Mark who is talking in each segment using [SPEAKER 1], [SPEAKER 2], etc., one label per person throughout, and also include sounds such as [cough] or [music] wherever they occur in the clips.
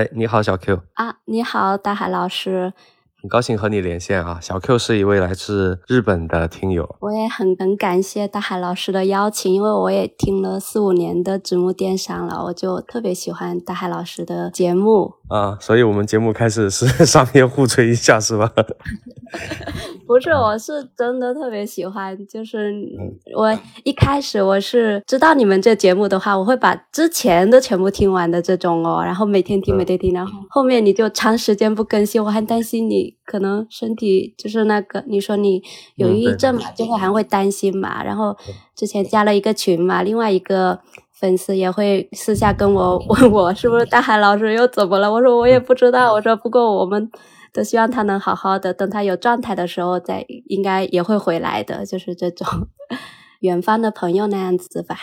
[SPEAKER 1] 哎，你好，小 Q
[SPEAKER 2] 啊，你好，大海老师。
[SPEAKER 1] 很高兴和你连线啊，小 Q 是一位来自日本的听友，
[SPEAKER 2] 我也很很感谢大海老师的邀请，因为我也听了四五年的直木电商了，我就特别喜欢大海老师的节目
[SPEAKER 1] 啊，所以我们节目开始是 [laughs] 商业互吹一下是吧？[laughs]
[SPEAKER 2] 不是，我是真的特别喜欢，就是我一开始我是知道你们这节目的话，我会把之前的全部听完的这种哦，然后每天听每天听，然后后面你就长时间不更新，我还担心你。可能身体就是那个，你说你有抑郁症嘛，就会还会担心嘛。然后之前加了一个群嘛，另外一个粉丝也会私下跟我问 [laughs] 我是不是大海老师又怎么了？我说我也不知道。我说不过我们都希望他能好好的，等他有状态的时候再应该也会回来的，就是这种 [laughs] 远方的朋友那样子吧。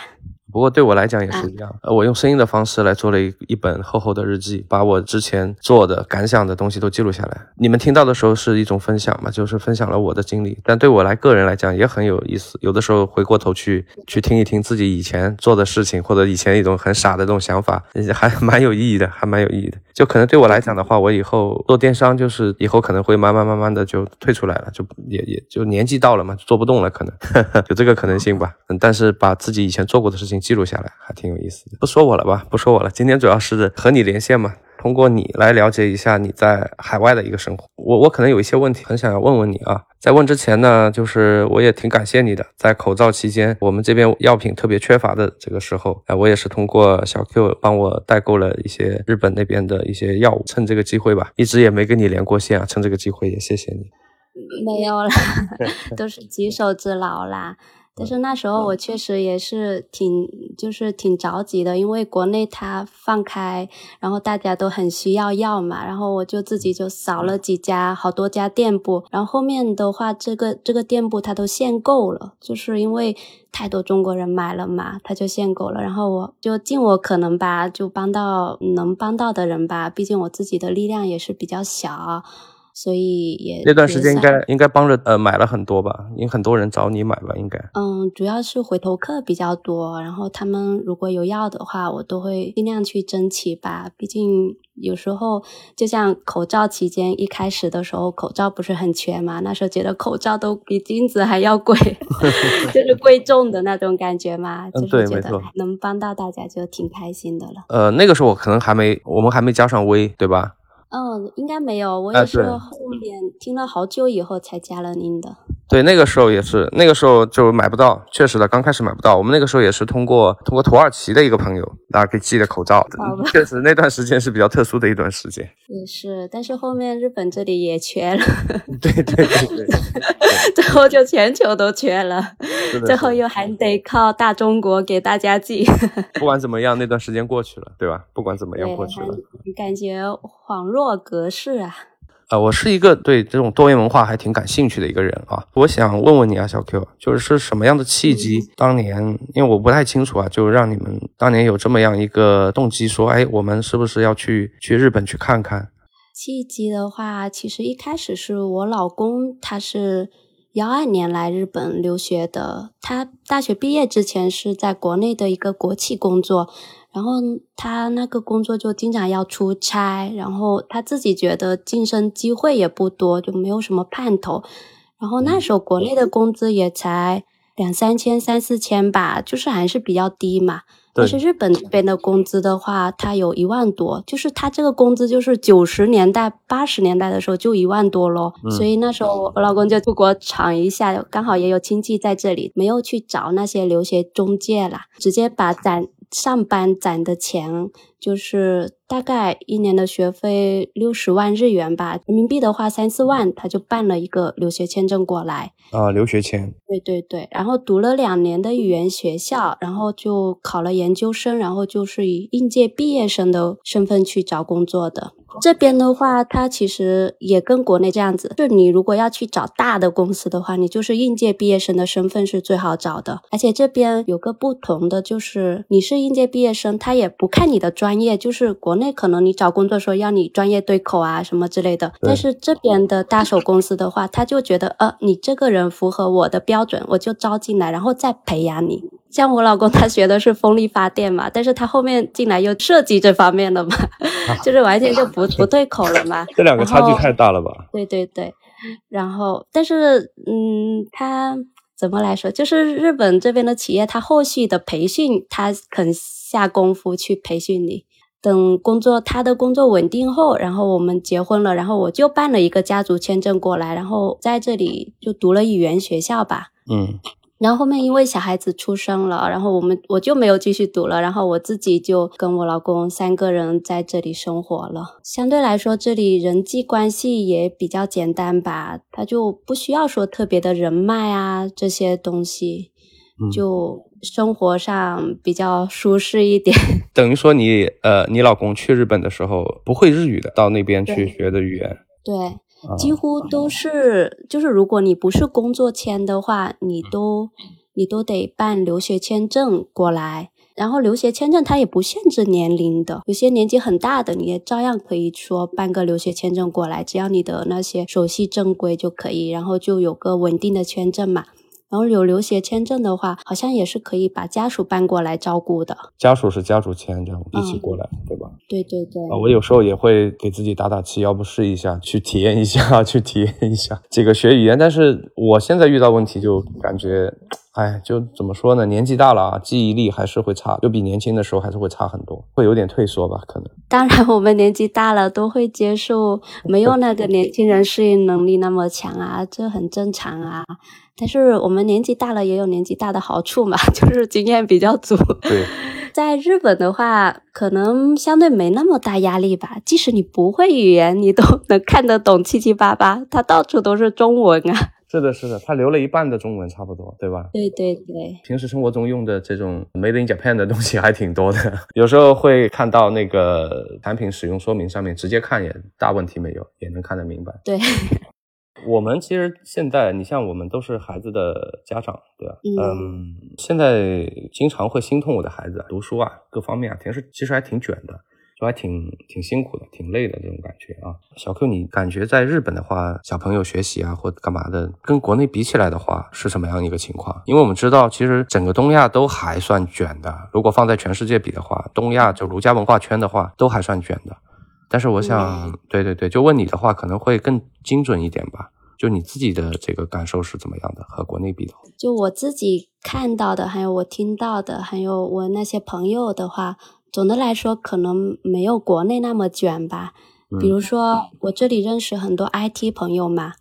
[SPEAKER 1] 不过对我来讲也是一样，呃，我用声音的方式来做了一一本厚厚的日记，把我之前做的感想的东西都记录下来。你们听到的时候是一种分享嘛，就是分享了我的经历。但对我来个人来讲也很有意思，有的时候回过头去去听一听自己以前做的事情，或者以前一种很傻的这种想法，还 [laughs] 蛮有意义的，还蛮有意义的。就可能对我来讲的话，我以后做电商，就是以后可能会慢慢慢慢的就退出来了，就也也就年纪到了嘛，做不动了，可能 [laughs] 有这个可能性吧。嗯，但是把自己以前做过的事情。记录下来还挺有意思的，不说我了吧，不说我了。今天主要是和你连线嘛，通过你来了解一下你在海外的一个生活。我我可能有一些问题很想要问问你啊，在问之前呢，就是我也挺感谢你的，在口罩期间，我们这边药品特别缺乏的这个时候，哎，我也是通过小 Q 帮我代购了一些日本那边的一些药物，趁这个机会吧，一直也没跟你连过线啊，趁这个机会也谢谢你。
[SPEAKER 2] 没有啦，[laughs] 都是举手之劳啦。但是那时候我确实也是挺，就是挺着急的，因为国内它放开，然后大家都很需要药嘛，然后我就自己就扫了几家，好多家店铺，然后后面的话，这个这个店铺它都限购了，就是因为太多中国人买了嘛，它就限购了，然后我就尽我可能吧，就帮到能帮到的人吧，毕竟我自己的力量也是比较小。所以也
[SPEAKER 1] 那段时间应该应该帮着呃买了很多吧，因为很多人找你买吧，应该
[SPEAKER 2] 嗯，主要是回头客比较多，然后他们如果有要的话，我都会尽量去争取吧。毕竟有时候就像口罩期间一开始的时候，口罩不是很缺嘛，那时候觉得口罩都比金子还要贵，[laughs] 就是贵重的那种感觉嘛，就是觉得能帮到大家就挺开心的了。
[SPEAKER 1] 呃，那个时候我可能还没我们还没加上微，对吧？
[SPEAKER 2] 嗯，应该没有，我也是后面听了好久以后才加了您的。
[SPEAKER 1] 对，那个时候也是，那个时候就买不到，确实的，刚开始买不到。我们那个时候也是通过通过土耳其的一个朋友，大家给寄的口罩。确实那段时间是比较特殊的一段时间。
[SPEAKER 2] 也是，但是后面日本这里也缺了。
[SPEAKER 1] 对对对对。
[SPEAKER 2] 最后就全球都缺了，最后又还得靠大中国给大家寄。
[SPEAKER 1] 不管怎么样，那段时间过去了，对吧？不管怎么样过去了。
[SPEAKER 2] 感觉恍若隔世啊。
[SPEAKER 1] 啊，我是一个对这种多元文化还挺感兴趣的一个人啊。我想问问你啊，小 Q，就是是什么样的契机，当年因为我不太清楚啊，就让你们当年有这么样一个动机，说，哎，我们是不是要去去日本去看看？
[SPEAKER 2] 契机的话，其实一开始是我老公，他是幺二年来日本留学的，他大学毕业之前是在国内的一个国企工作。然后他那个工作就经常要出差，然后他自己觉得晋升机会也不多，就没有什么盼头。然后那时候国内的工资也才两三千、三四千吧，就是还是比较低嘛。但是日本这边的工资的话，他有一万多，就是他这个工资就是九十年代、八十年代的时候就一万多咯。所以那时候我老公就出国闯一下，刚好也有亲戚在这里，没有去找那些留学中介啦，直接把攒。上班攒的钱就是大概一年的学费六十万日元吧，人民币的话三四万，他就办了一个留学签证过来
[SPEAKER 1] 啊，留学签。
[SPEAKER 2] 对对对，然后读了两年的语言学校，然后就考了研究生，然后就是以应届毕业生的身份去找工作的。这边的话，它其实也跟国内这样子，就你如果要去找大的公司的话，你就是应届毕业生的身份是最好找的。而且这边有个不同的，就是你是应届毕业生，他也不看你的专业，就是国内可能你找工作时候要你专业对口啊什么之类的，但是这边的大手公司的话，他就觉得呃，你这个人符合我的标准，我就招进来，然后再培养你。像我老公他学的是风力发电嘛，但是他后面进来又设计这方面的嘛，就是完全就不不对口了嘛。[laughs]
[SPEAKER 1] 这两个差距太大了吧？
[SPEAKER 2] 对对对，然后但是嗯，他怎么来说？就是日本这边的企业，他后续的培训，他肯下功夫去培训你。等工作他的工作稳定后，然后我们结婚了，然后我就办了一个家族签证过来，然后在这里就读了语言学校吧。
[SPEAKER 1] 嗯。
[SPEAKER 2] 然后后面因为小孩子出生了，然后我们我就没有继续读了，然后我自己就跟我老公三个人在这里生活了。相对来说，这里人际关系也比较简单吧，他就不需要说特别的人脉啊这些东西，就生活上比较舒适一点。[laughs]
[SPEAKER 1] 等于说你呃，你老公去日本的时候不会日语的，到那边去学的语言。
[SPEAKER 2] 对。几乎都是，就是如果你不是工作签的话，你都你都得办留学签证过来。然后留学签证它也不限制年龄的，有些年纪很大的你也照样可以说办个留学签证过来，只要你的那些手续正规就可以，然后就有个稳定的签证嘛。然后有留学签证的话，好像也是可以把家属搬过来照顾的。
[SPEAKER 1] 家属是家属签这样一起过来，对吧？
[SPEAKER 2] 对对对。
[SPEAKER 1] 啊，我有时候也会给自己打打气，要不试一下，去体验一下，[laughs] 去体验一下这个学语言。但是我现在遇到问题就感觉。哎，就怎么说呢？年纪大了啊，记忆力还是会差，就比年轻的时候还是会差很多，会有点退缩吧？可能。
[SPEAKER 2] 当然，我们年纪大了都会接受没有那个年轻人适应能力那么强啊，这很正常啊。但是我们年纪大了也有年纪大的好处嘛，[laughs] 就是经验比较足。
[SPEAKER 1] 对，[laughs]
[SPEAKER 2] 在日本的话，可能相对没那么大压力吧。即使你不会语言，你都能看得懂七七八八，它到处都是中文啊。
[SPEAKER 1] 是的，是的，它留了一半的中文，差不多，对吧？
[SPEAKER 2] 对对对。
[SPEAKER 1] 平时生活中用的这种 Made in Japan 的东西还挺多的，有时候会看到那个产品使用说明上面直接看也大问题没有，也能看得明白。
[SPEAKER 2] 对。
[SPEAKER 1] 我们其实现在，你像我们都是孩子的家长，对吧？嗯。现在经常会心痛我的孩子读书啊，各方面啊，其实其实还挺卷的。就还挺挺辛苦的，挺累的这种感觉啊。小 Q，你感觉在日本的话，小朋友学习啊或干嘛的，跟国内比起来的话，是什么样一个情况？因为我们知道，其实整个东亚都还算卷的。如果放在全世界比的话，东亚就儒家文化圈的话，都还算卷的。但是我想，对对对，就问你的话，可能会更精准一点吧。就你自己的这个感受是怎么样的？和国内比的话，
[SPEAKER 2] 就我自己看到的，还有我听到的，还有我那些朋友的话。总的来说，可能没有国内那么卷吧。比如说，我这里认识很多 IT 朋友嘛。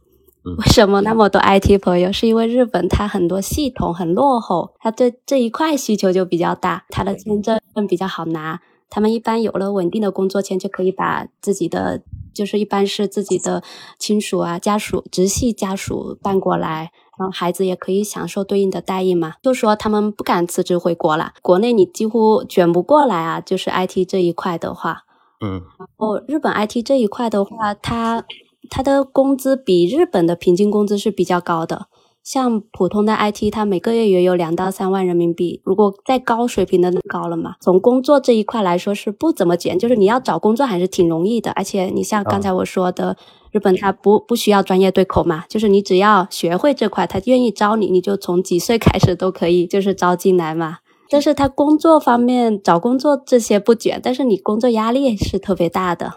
[SPEAKER 2] 为什么那么多 IT 朋友？是因为日本它很多系统很落后，它对这一块需求就比较大，它的签证比较好拿。他们一般有了稳定的工作签，就可以把自己的，就是一般是自己的亲属啊、家属、直系家属搬过来。然后孩子也可以享受对应的待遇嘛，就说他们不敢辞职回国了。国内你几乎卷不过来啊，就是 IT 这一块的话，
[SPEAKER 1] 嗯，
[SPEAKER 2] 然后，日本 IT 这一块的话，它它的工资比日本的平均工资是比较高的。像普通的 IT，它每个月也有两到三万人民币。如果再高水平的，高了嘛。从工作这一块来说是不怎么卷，就是你要找工作还是挺容易的。而且你像刚才我说的，日本它不不需要专业对口嘛，就是你只要学会这块，他愿意招你，你就从几岁开始都可以，就是招进来嘛。但是他工作方面找工作这些不卷，但是你工作压力是特别大的。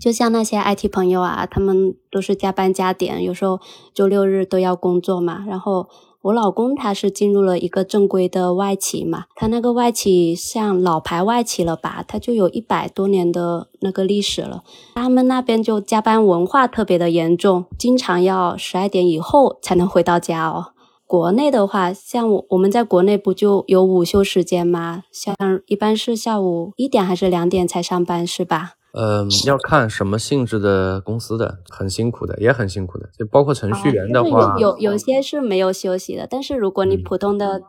[SPEAKER 2] 就像那些 IT 朋友啊，他们都是加班加点，有时候周六日都要工作嘛。然后我老公他是进入了一个正规的外企嘛，他那个外企像老牌外企了吧，他就有一百多年的那个历史了。他们那边就加班文化特别的严重，经常要十二点以后才能回到家哦。国内的话，像我我们在国内不就有午休时间吗？像一般是下午一点还是两点才上班是吧？
[SPEAKER 1] 嗯，要看什么性质的公司的，很辛苦的，也很辛苦的，就包括程序员的
[SPEAKER 2] 话，有有有些是没有休息的。但是如果你普通的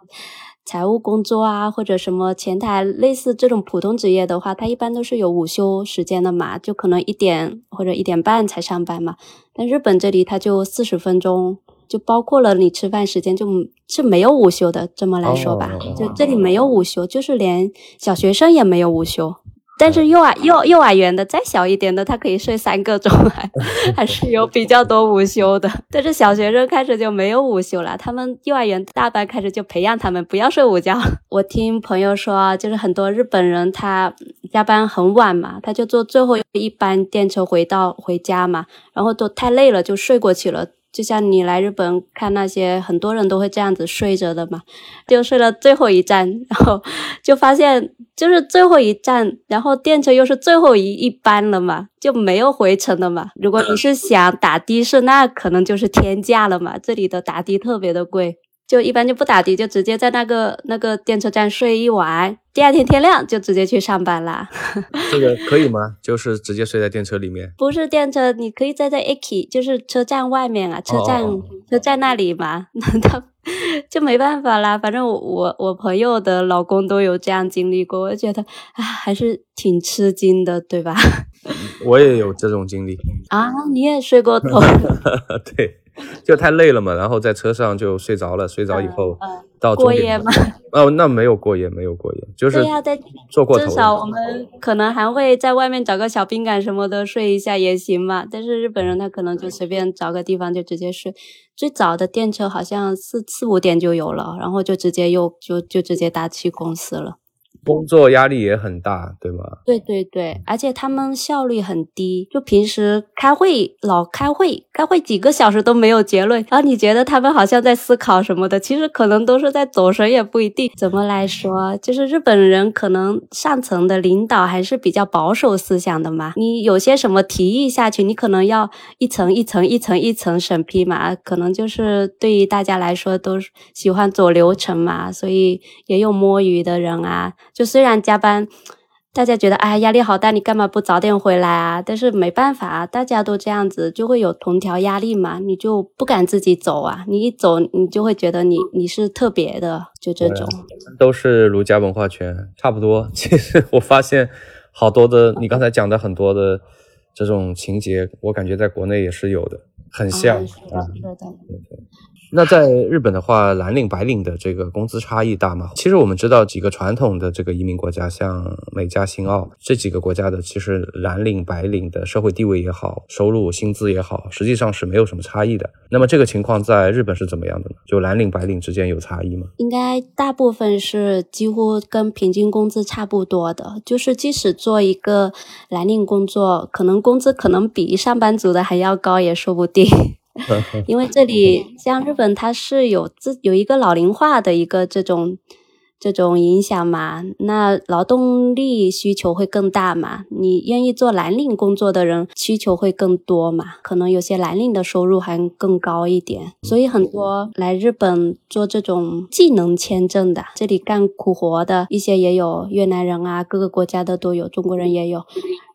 [SPEAKER 2] 财务工作啊，或者什么前台类似这种普通职业的话，它一般都是有午休时间的嘛，就可能一点或者一点半才上班嘛。但日本这里他就四十分钟，就包括了你吃饭时间，就是没有午休的。这么来说吧，就这里没有午休，就是连小学生也没有午休。但是幼儿幼幼儿园的再小一点的，他可以睡三个钟，[laughs] 还还是有比较多午休的。但是小学生开始就没有午休了，他们幼儿园大班开始就培养他们不要睡午觉。[laughs] 我听朋友说，就是很多日本人他加班很晚嘛，他就坐最后一班电车回到回家嘛，然后都太累了就睡过去了。就像你来日本看那些很多人都会这样子睡着的嘛，就睡到最后一站，然后就发现就是最后一站，然后电车又是最后一一班了嘛，就没有回程的嘛。如果你是想打的士，那可能就是天价了嘛。这里的打的特别的贵。就一般就不打的，就直接在那个那个电车站睡一晚，第二天天亮就直接去上班啦。[laughs]
[SPEAKER 1] 这个可以吗？就是直接睡在电车里面？
[SPEAKER 2] 不是电车，你可以在在 Aki，就是车站外面啊，车站车站那里嘛。[laughs] 那他就没办法啦。反正我我我朋友的老公都有这样经历过，我觉得啊还是挺吃惊的，对吧？
[SPEAKER 1] 我也有这种经历 [laughs]
[SPEAKER 2] 啊，你也睡过头？
[SPEAKER 1] 对。[laughs] 就太累了嘛，然后在车上就睡着了。睡着以后到
[SPEAKER 2] 过夜吗？[laughs]
[SPEAKER 1] 哦，那没有过夜，没有过夜，就是坐过头。
[SPEAKER 2] 至少我们可能还会在外面找个小宾馆什么的睡一下也行嘛。但是日本人他可能就随便找个地方就直接睡。最早的电车好像四四五点就有了，然后就直接又就就直接搭去公司了。
[SPEAKER 1] 工作压力也很大，对吗？
[SPEAKER 2] 对对对，而且他们效率很低，就平时开会老开会，开会几个小时都没有结论，然后你觉得他们好像在思考什么的，其实可能都是在走神，也不一定。怎么来说，就是日本人可能上层的领导还是比较保守思想的嘛，你有些什么提议下去，你可能要一层一层一层一层审批嘛，可能就是对于大家来说都喜欢走流程嘛，所以也有摸鱼的人啊。就虽然加班，大家觉得哎压力好大，你干嘛不早点回来啊？但是没办法，大家都这样子，就会有同条压力嘛，你就不敢自己走啊。你一走，你就会觉得你你是特别的，就这种。
[SPEAKER 1] 都是儒家文化圈，差不多。[laughs] 其实我发现好多的，你刚才讲的很多的这种情节，我感觉在国内也是有的，很像。
[SPEAKER 2] 是的，是的。
[SPEAKER 1] 那在日本的话，蓝领白领的这个工资差异大吗？其实我们知道几个传统的这个移民国家，像美加、新澳这几个国家的，其实蓝领白领的社会地位也好，收入薪资也好，实际上是没有什么差异的。那么这个情况在日本是怎么样的呢？就蓝领白领之间有差异吗？
[SPEAKER 2] 应该大部分是几乎跟平均工资差不多的，就是即使做一个蓝领工作，可能工资可能比上班族的还要高也说不定。因为这里像日本，它是有自有一个老龄化的一个这种。这种影响嘛，那劳动力需求会更大嘛？你愿意做蓝领工作的人需求会更多嘛？可能有些蓝领的收入还更高一点，所以很多来日本做这种技能签证的，这里干苦活的一些也有越南人啊，各个国家的都有，中国人也有。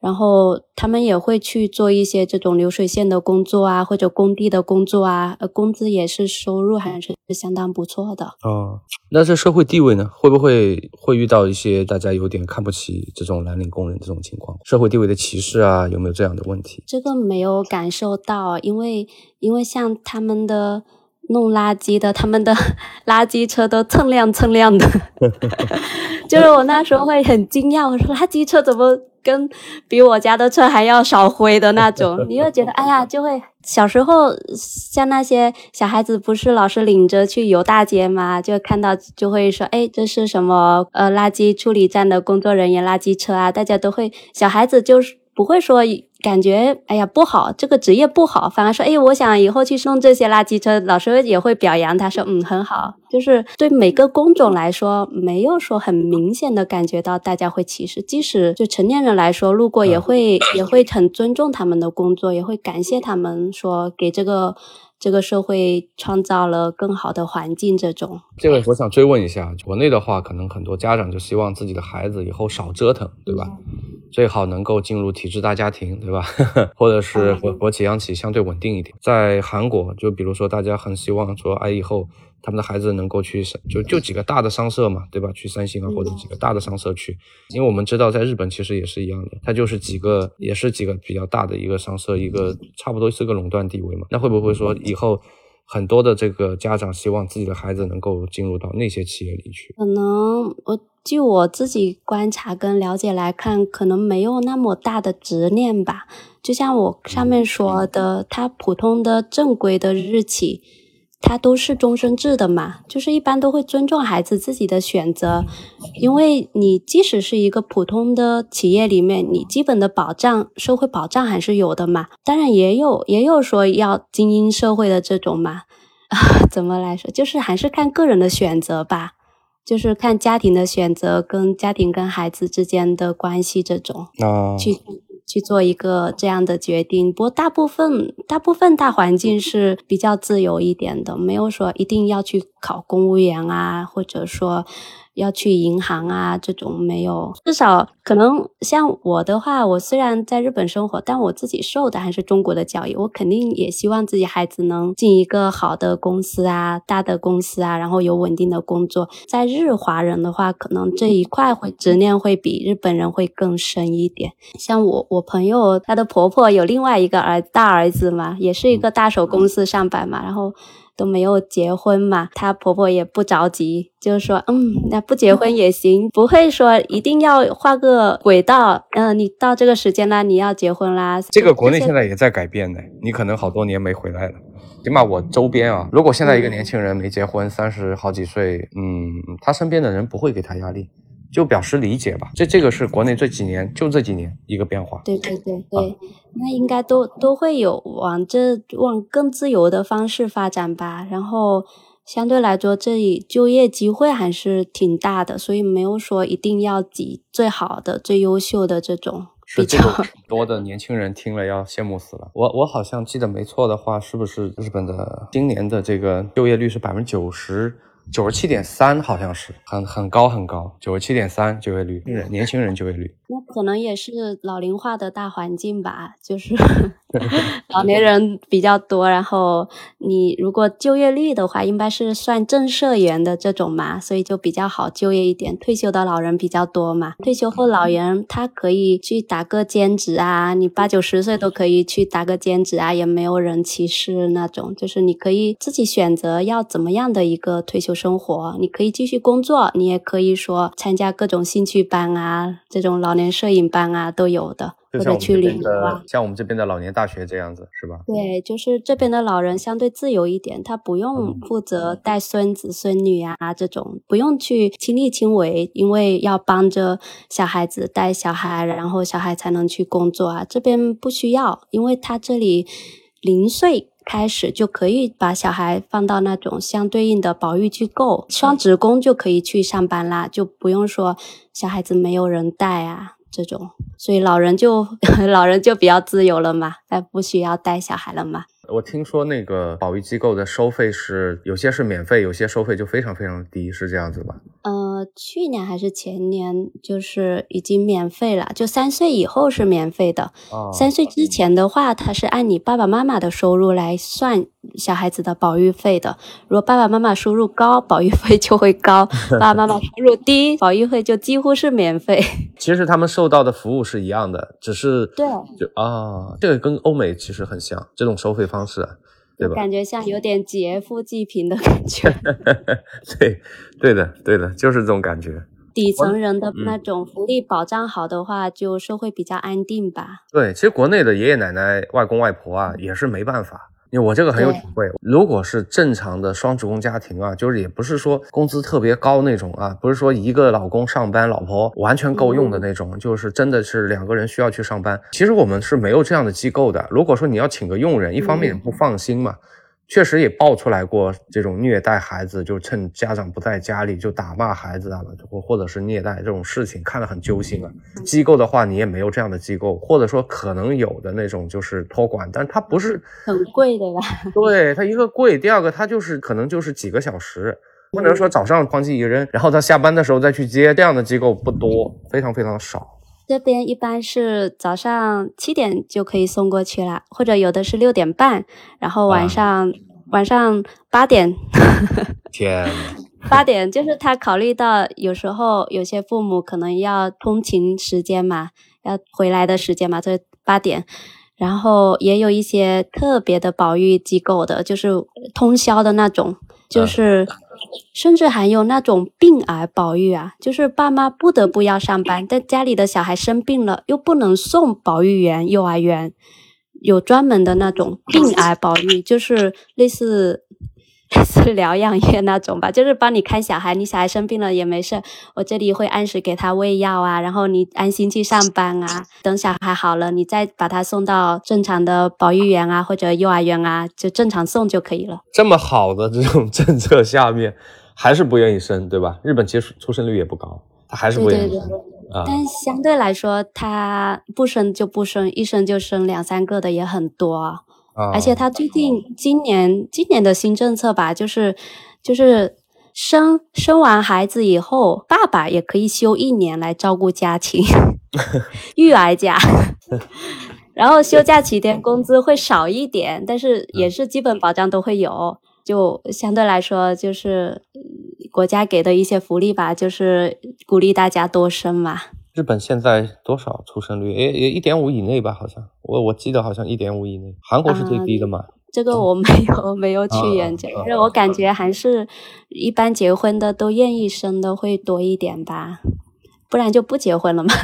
[SPEAKER 2] 然后他们也会去做一些这种流水线的工作啊，或者工地的工作啊，呃，工资也是收入还是相当不错的。
[SPEAKER 1] 哦，那这社会地位呢？会不会会遇到一些大家有点看不起这种蓝领工人这种情况？社会地位的歧视啊，有没有这样的问题？
[SPEAKER 2] 这个没有感受到，因为因为像他们的弄垃圾的，他们的 [laughs] 垃圾车都蹭亮蹭亮的，[laughs] 就是我那时候会很惊讶，我说垃圾车怎么？跟比我家的车还要少灰的那种，[laughs] 你又觉得哎呀，就会小时候像那些小孩子，不是老是领着去游大街嘛？就看到就会说，哎，这是什么？呃，垃圾处理站的工作人员，垃圾车啊，大家都会，小孩子就是不会说。感觉哎呀不好，这个职业不好，反而说哎，我想以后去送这些垃圾车，老师也会表扬他，说嗯很好，就是对每个工种来说，没有说很明显的感觉到大家会歧视，即使就成年人来说，路过也会也会很尊重他们的工作，也会感谢他们说给这个这个社会创造了更好的环境。这种
[SPEAKER 1] 这个我想追问一下，国内的话，可能很多家长就希望自己的孩子以后少折腾，对吧？最好能够进入体制大家庭，对吧？[laughs] 或者是国国企央企相对稳定一点。在韩国，就比如说大家很希望说，哎，以后他们的孩子能够去就就几个大的商社嘛，对吧？去三星啊，或者几个大的商社去。因为我们知道，在日本其实也是一样的，它就是几个，也是几个比较大的一个商社，一个差不多是个垄断地位嘛。那会不会说以后？很多的这个家长希望自己的孩子能够进入到那些企业里去。
[SPEAKER 2] 可能我据我自己观察跟了解来看，可能没有那么大的执念吧。就像我上面说的，他普通的正规的日企。它都是终身制的嘛，就是一般都会尊重孩子自己的选择，因为你即使是一个普通的企业里面，你基本的保障、社会保障还是有的嘛。当然也有也有说要精英社会的这种嘛，啊，怎么来说，就是还是看个人的选择吧，就是看家庭的选择跟家庭跟孩子之间的关系这种去。去做一个这样的决定，不过大部分大部分大环境是比较自由一点的，没有说一定要去考公务员啊，或者说。要去银行啊，这种没有，至少可能像我的话，我虽然在日本生活，但我自己受的还是中国的教育，我肯定也希望自己孩子能进一个好的公司啊，大的公司啊，然后有稳定的工作。在日华人的话，可能这一块会执念会比日本人会更深一点。像我我朋友她的婆婆有另外一个儿大儿子嘛，也是一个大手公司上班嘛，然后。都没有结婚嘛，她婆婆也不着急，就是说，嗯，那不结婚也行，不会说一定要画个轨道，嗯，你到这个时间啦，你要结婚啦。
[SPEAKER 1] 这个国内现在也在改变呢，你可能好多年没回来了。起码我周边啊，如果现在一个年轻人没结婚，三十好几岁，嗯，他身边的人不会给他压力。就表示理解吧，这这个是国内这几年就这几年一个变化。
[SPEAKER 2] 对对对对，那应该都都会有往这往更自由的方式发展吧。然后相对来说，这里就业机会还是挺大的，所以没有说一定要挤最好的、最优秀的这种。
[SPEAKER 1] 是这个多的年轻人听了要羡慕死了。我我好像记得没错的话，是不是日本的今年的这个就业率是百分之九十？九十七点三，好像是很很高很高，九十七点三就业率，年轻人就业率。
[SPEAKER 2] 那可能也是老龄化的大环境吧，就是 [laughs] 老年人比较多。然后你如果就业率的话，应该是算正社员的这种嘛，所以就比较好就业一点。退休的老人比较多嘛，退休后老人他可以去打个兼职啊，你八九十岁都可以去打个兼职啊，也没有人歧视那种。就是你可以自己选择要怎么样的一个退休生活，你可以继续工作，你也可以说参加各种兴趣班啊，这种老。年摄影班啊都有的，或者去旅游啊，
[SPEAKER 1] 像我们这边的老年大学这样子是吧？
[SPEAKER 2] 对，就是这边的老人相对自由一点，他不用负责带孙子孙女啊这种，不用去亲力亲为，因为要帮着小孩子带小孩，然后小孩才能去工作啊。这边不需要，因为他这里零岁开始就可以把小孩放到那种相对应的保育机构，双职工就可以去上班啦，就不用说小孩子没有人带啊。这种，所以老人就 [laughs] 老人就比较自由了嘛，他不需要带小孩了嘛。
[SPEAKER 1] 我听说那个保育机构的收费是有些是免费，有些收费就非常非常低，是这样子吧？
[SPEAKER 2] 呃，去年还是前年，就是已经免费了，就三岁以后是免费的。哦。三岁之前的话，它是按你爸爸妈妈的收入来算小孩子的保育费的。如果爸爸妈妈收入高，保育费就会高；[laughs] 爸爸妈妈收入低，保育费就几乎是免费。[laughs]
[SPEAKER 1] 其实他们受到的服务是一样的，只是
[SPEAKER 2] 对，
[SPEAKER 1] 就啊，这个跟欧美其实很像，这种收费方。方式，对吧？
[SPEAKER 2] 感觉像有点劫富济贫的感觉。[laughs]
[SPEAKER 1] 对，对的，对的，就是这种感觉。
[SPEAKER 2] 底层人的那种福利保障好的话，就社会比较安定吧。
[SPEAKER 1] 对，其实国内的爷爷奶奶、外公外婆啊，也是没办法。因为我这个很有体会，如果是正常的双职工家庭啊，就是也不是说工资特别高那种啊，不是说一个老公上班，老婆完全够用的那种，就是真的是两个人需要去上班。其实我们是没有这样的机构的。如果说你要请个佣人，一方面也不放心嘛。确实也爆出来过这种虐待孩子，就趁家长不在家里就打骂孩子啊，或或者是虐待这种事情，看得很揪心啊。机构的话，你也没有这样的机构，或者说可能有的那种就是托管，但它不是
[SPEAKER 2] 很贵的吧？[laughs]
[SPEAKER 1] 对，它一个贵，第二个它就是可能就是几个小时，不能说早上哐叽一扔，然后他下班的时候再去接，这样的机构不多，非常非常少。
[SPEAKER 2] 这边一般是早上七点就可以送过去了，或者有的是六点半，然后晚上晚上八点。[laughs]
[SPEAKER 1] 天，
[SPEAKER 2] 八点就是他考虑到有时候有些父母可能要通勤时间嘛，要回来的时间嘛，所以八点。然后也有一些特别的保育机构的，就是通宵的那种，就是甚至还有那种病癌保育啊，就是爸妈不得不要上班，但家里的小孩生病了又不能送保育员幼儿园，有专门的那种病癌保育，就是类似。[laughs] 是疗养院那种吧，就是帮你看小孩，你小孩生病了也没事，我这里会按时给他喂药啊，然后你安心去上班啊，等小孩好了，你再把他送到正常的保育园啊或者幼儿园啊，就正常送就可以了。
[SPEAKER 1] 这么好的这种政策下面，还是不愿意生，对吧？日本其实出生率也不高，他还是不愿意生啊。
[SPEAKER 2] 但相对来说，他不生就不生，一生就生两三个的也很多。而且他最近今年今年的新政策吧，就是就是生生完孩子以后，爸爸也可以休一年来照顾家庭，[laughs] 育儿假，[laughs] 然后休假期间工资会少一点，但是也是基本保障都会有，就相对来说就是国家给的一些福利吧，就是鼓励大家多生嘛。
[SPEAKER 1] 日本现在多少出生率？诶，也一点五以内吧，好像我我记得好像一点五以内。韩国是最低的嘛？
[SPEAKER 2] 这个我没有没有去研究，因为我感觉还是一般结婚的都愿意生的会多一点吧，不然就不结婚了嘛。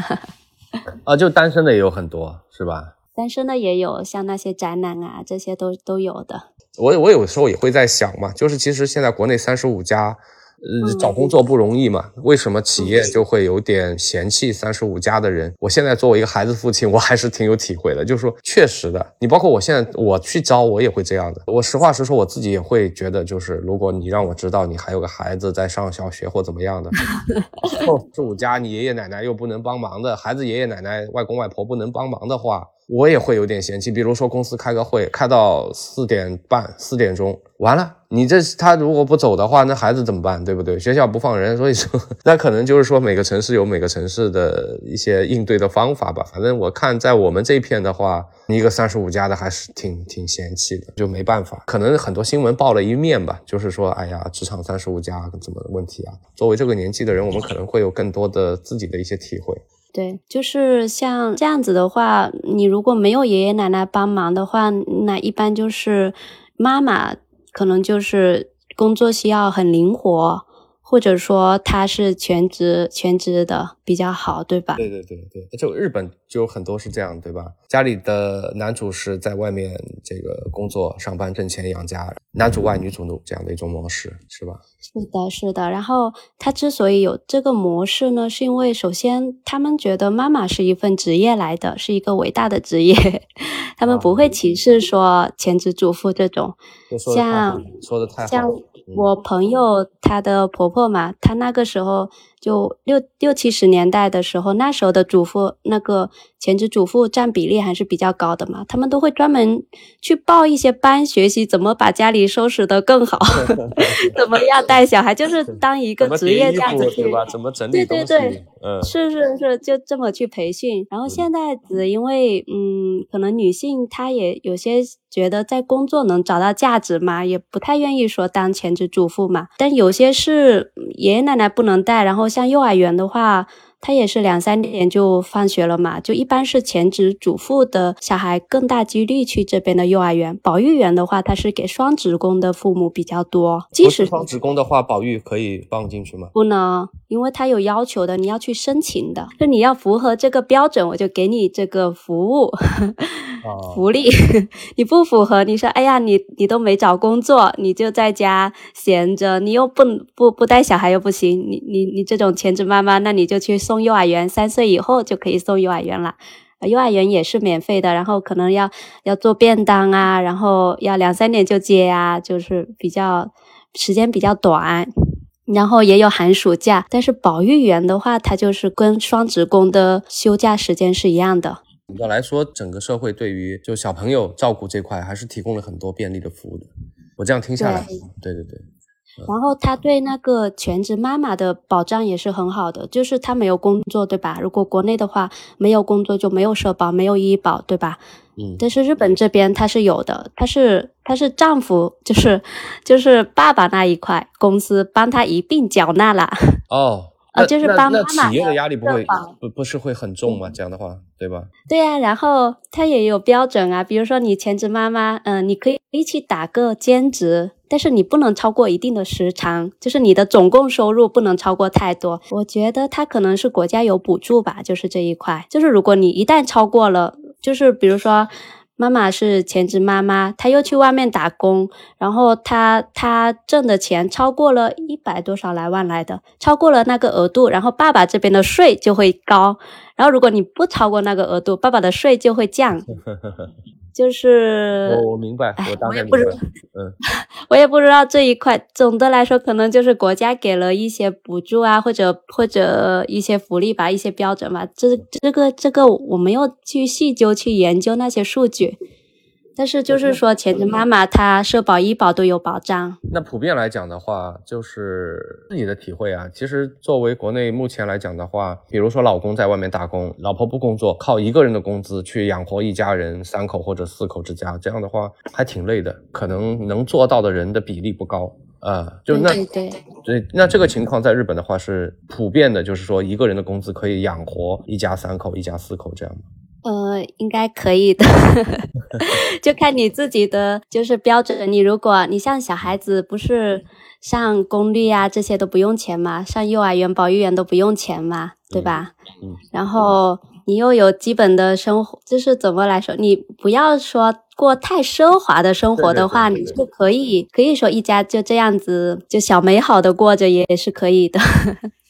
[SPEAKER 2] [laughs]
[SPEAKER 1] 啊，就单身的也有很多，是吧？
[SPEAKER 2] 单身的也有，像那些宅男啊，这些都都有的。
[SPEAKER 1] 我我有时候也会在想嘛，就是其实现在国内三十五加。呃，找工作不容易嘛？为什么企业就会有点嫌弃三十五加的人？我现在作为一个孩子父亲，我还是挺有体会的。就是说，确实的，你包括我现在我去招，我也会这样的。我实话实说，我自己也会觉得，就是如果你让我知道你还有个孩子在上小学或怎么样的，[laughs] 三十五加你爷爷奶奶又不能帮忙的，孩子爷爷奶奶外公外婆不能帮忙的话。我也会有点嫌弃，比如说公司开个会，开到四点半、四点钟，完了，你这他如果不走的话，那孩子怎么办？对不对？学校不放人，所以说，[laughs] 那可能就是说每个城市有每个城市的一些应对的方法吧。反正我看在我们这片的话，一个三十五加的还是挺挺嫌弃的，就没办法。可能很多新闻报了一面吧，就是说，哎呀，职场三十五加怎么问题啊？作为这个年纪的人，我们可能会有更多的自己的一些体会。
[SPEAKER 2] 对，就是像这样子的话，你如果没有爷爷奶奶帮忙的话，那一般就是妈妈可能就是工作需要很灵活。或者说她是全职全职的比较好，对吧？
[SPEAKER 1] 对对对对，就日本就有很多是这样，对吧？家里的男主是在外面这个工作上班挣钱养家，男主外女主内这样的一种模式，是吧？
[SPEAKER 2] 是的，是的。然后他之所以有这个模式呢，是因为首先他们觉得妈妈是一份职业来的，是一个伟大的职业，[laughs] 他们不会歧视说全职主妇这种，像
[SPEAKER 1] 说的太
[SPEAKER 2] 好。我朋友她的婆婆嘛，她那个时候就六六七十年代的时候，那时候的主妇那个全职主妇占比例还是比较高的嘛，他们都会专门去报一些班，学习怎么把家里收拾得更好，[laughs] 怎么样带小孩，就是 [laughs] 当一个职业这样子去，
[SPEAKER 1] 怎么整理
[SPEAKER 2] 东西，对对对，嗯，是是是，就这么去培训。然后现在只因为嗯，可能女性她也有些。觉得在工作能找到价值嘛，也不太愿意说当全职主妇嘛。但有些是爷爷奶奶不能带，然后像幼儿园的话。他也是两三点就放学了嘛，就一般是全职主妇的小孩更大几率去这边的幼儿园。保育园的话，他是给双职工的父母比较多。即使
[SPEAKER 1] 双职工的话，保育可以放进去吗？
[SPEAKER 2] 不能，因为他有要求的，你要去申请的，就你要符合这个标准，我就给你这个服务 [laughs] 福利。[laughs] 你不符合，你说哎呀，你你都没找工作，你就在家闲着，你又不不不带小孩又不行，你你你这种全职妈妈，那你就去送。送幼儿园，三岁以后就可以送幼儿园了。幼儿园也是免费的，然后可能要要做便当啊，然后要两三点就接啊，就是比较时间比较短，然后也有寒暑假。但是保育员的话，他就是跟双职工的休假时间是一样的。
[SPEAKER 1] 总的来说，整个社会对于就小朋友照顾这块，还是提供了很多便利的服务的。我这样听下来，对对对。
[SPEAKER 2] 然后他对那个全职妈妈的保障也是很好的，就是他没有工作，对吧？如果国内的话，没有工作就没有社保，没有医保，对吧？
[SPEAKER 1] 嗯。
[SPEAKER 2] 但是日本这边他是有的，他是他是丈夫，就是就是爸爸那一块公司帮他一并缴纳了。[laughs]
[SPEAKER 1] 哦
[SPEAKER 2] 呃，就是帮妈
[SPEAKER 1] 妈。那企业的压力不会不不是会很重吗？这样的话，对吧？
[SPEAKER 2] 对呀，然后他也有标准啊，比如说你全职妈妈，嗯，你可以一起打个兼职，但是你不能超过一定的时长，就是你的总共收入不能超过太多。我觉得他可能是国家有补助吧，就是这一块，就是如果你一旦超过了，就是比如说。妈妈是全职妈妈，她又去外面打工，然后她她挣的钱超过了一百多少来万来的，超过了那个额度，然后爸爸这边的税就会高，然后如果你不超过那个额度，爸爸的税就会降。[laughs] 就是
[SPEAKER 1] 我我明白，我当然
[SPEAKER 2] 不知嗯，[laughs] 我也不知道这一块。总的来说，可能就是国家给了一些补助啊，或者或者一些福利吧，一些标准吧。这这个这个我没有去细究去研究那些数据。但是就是说，全职妈妈她社保、医保都有保障。
[SPEAKER 1] 那普遍来讲的话，就是自己的体会啊。其实作为国内目前来讲的话，比如说老公在外面打工，老婆不工作，靠一个人的工资去养活一家人三口或者四口之家，这样的话还挺累的。可能能做到的人的比例不高啊。就那
[SPEAKER 2] 对
[SPEAKER 1] 对，那这个情况在日本的话是普遍的，就是说一个人的工资可以养活一家三口、一家四口这样吗？
[SPEAKER 2] 呃，应该可以的，[laughs] 就看你自己的就是标准。你如果你像小孩子，不是上公立啊这些都不用钱嘛，上幼儿园、保育园都不用钱嘛，对吧？嗯。然后你又有基本的生活，就是怎么来说，你不要说过太奢华的生活的话，你就可以可以说一家就这样子就小美好的过着也是可以的。[laughs]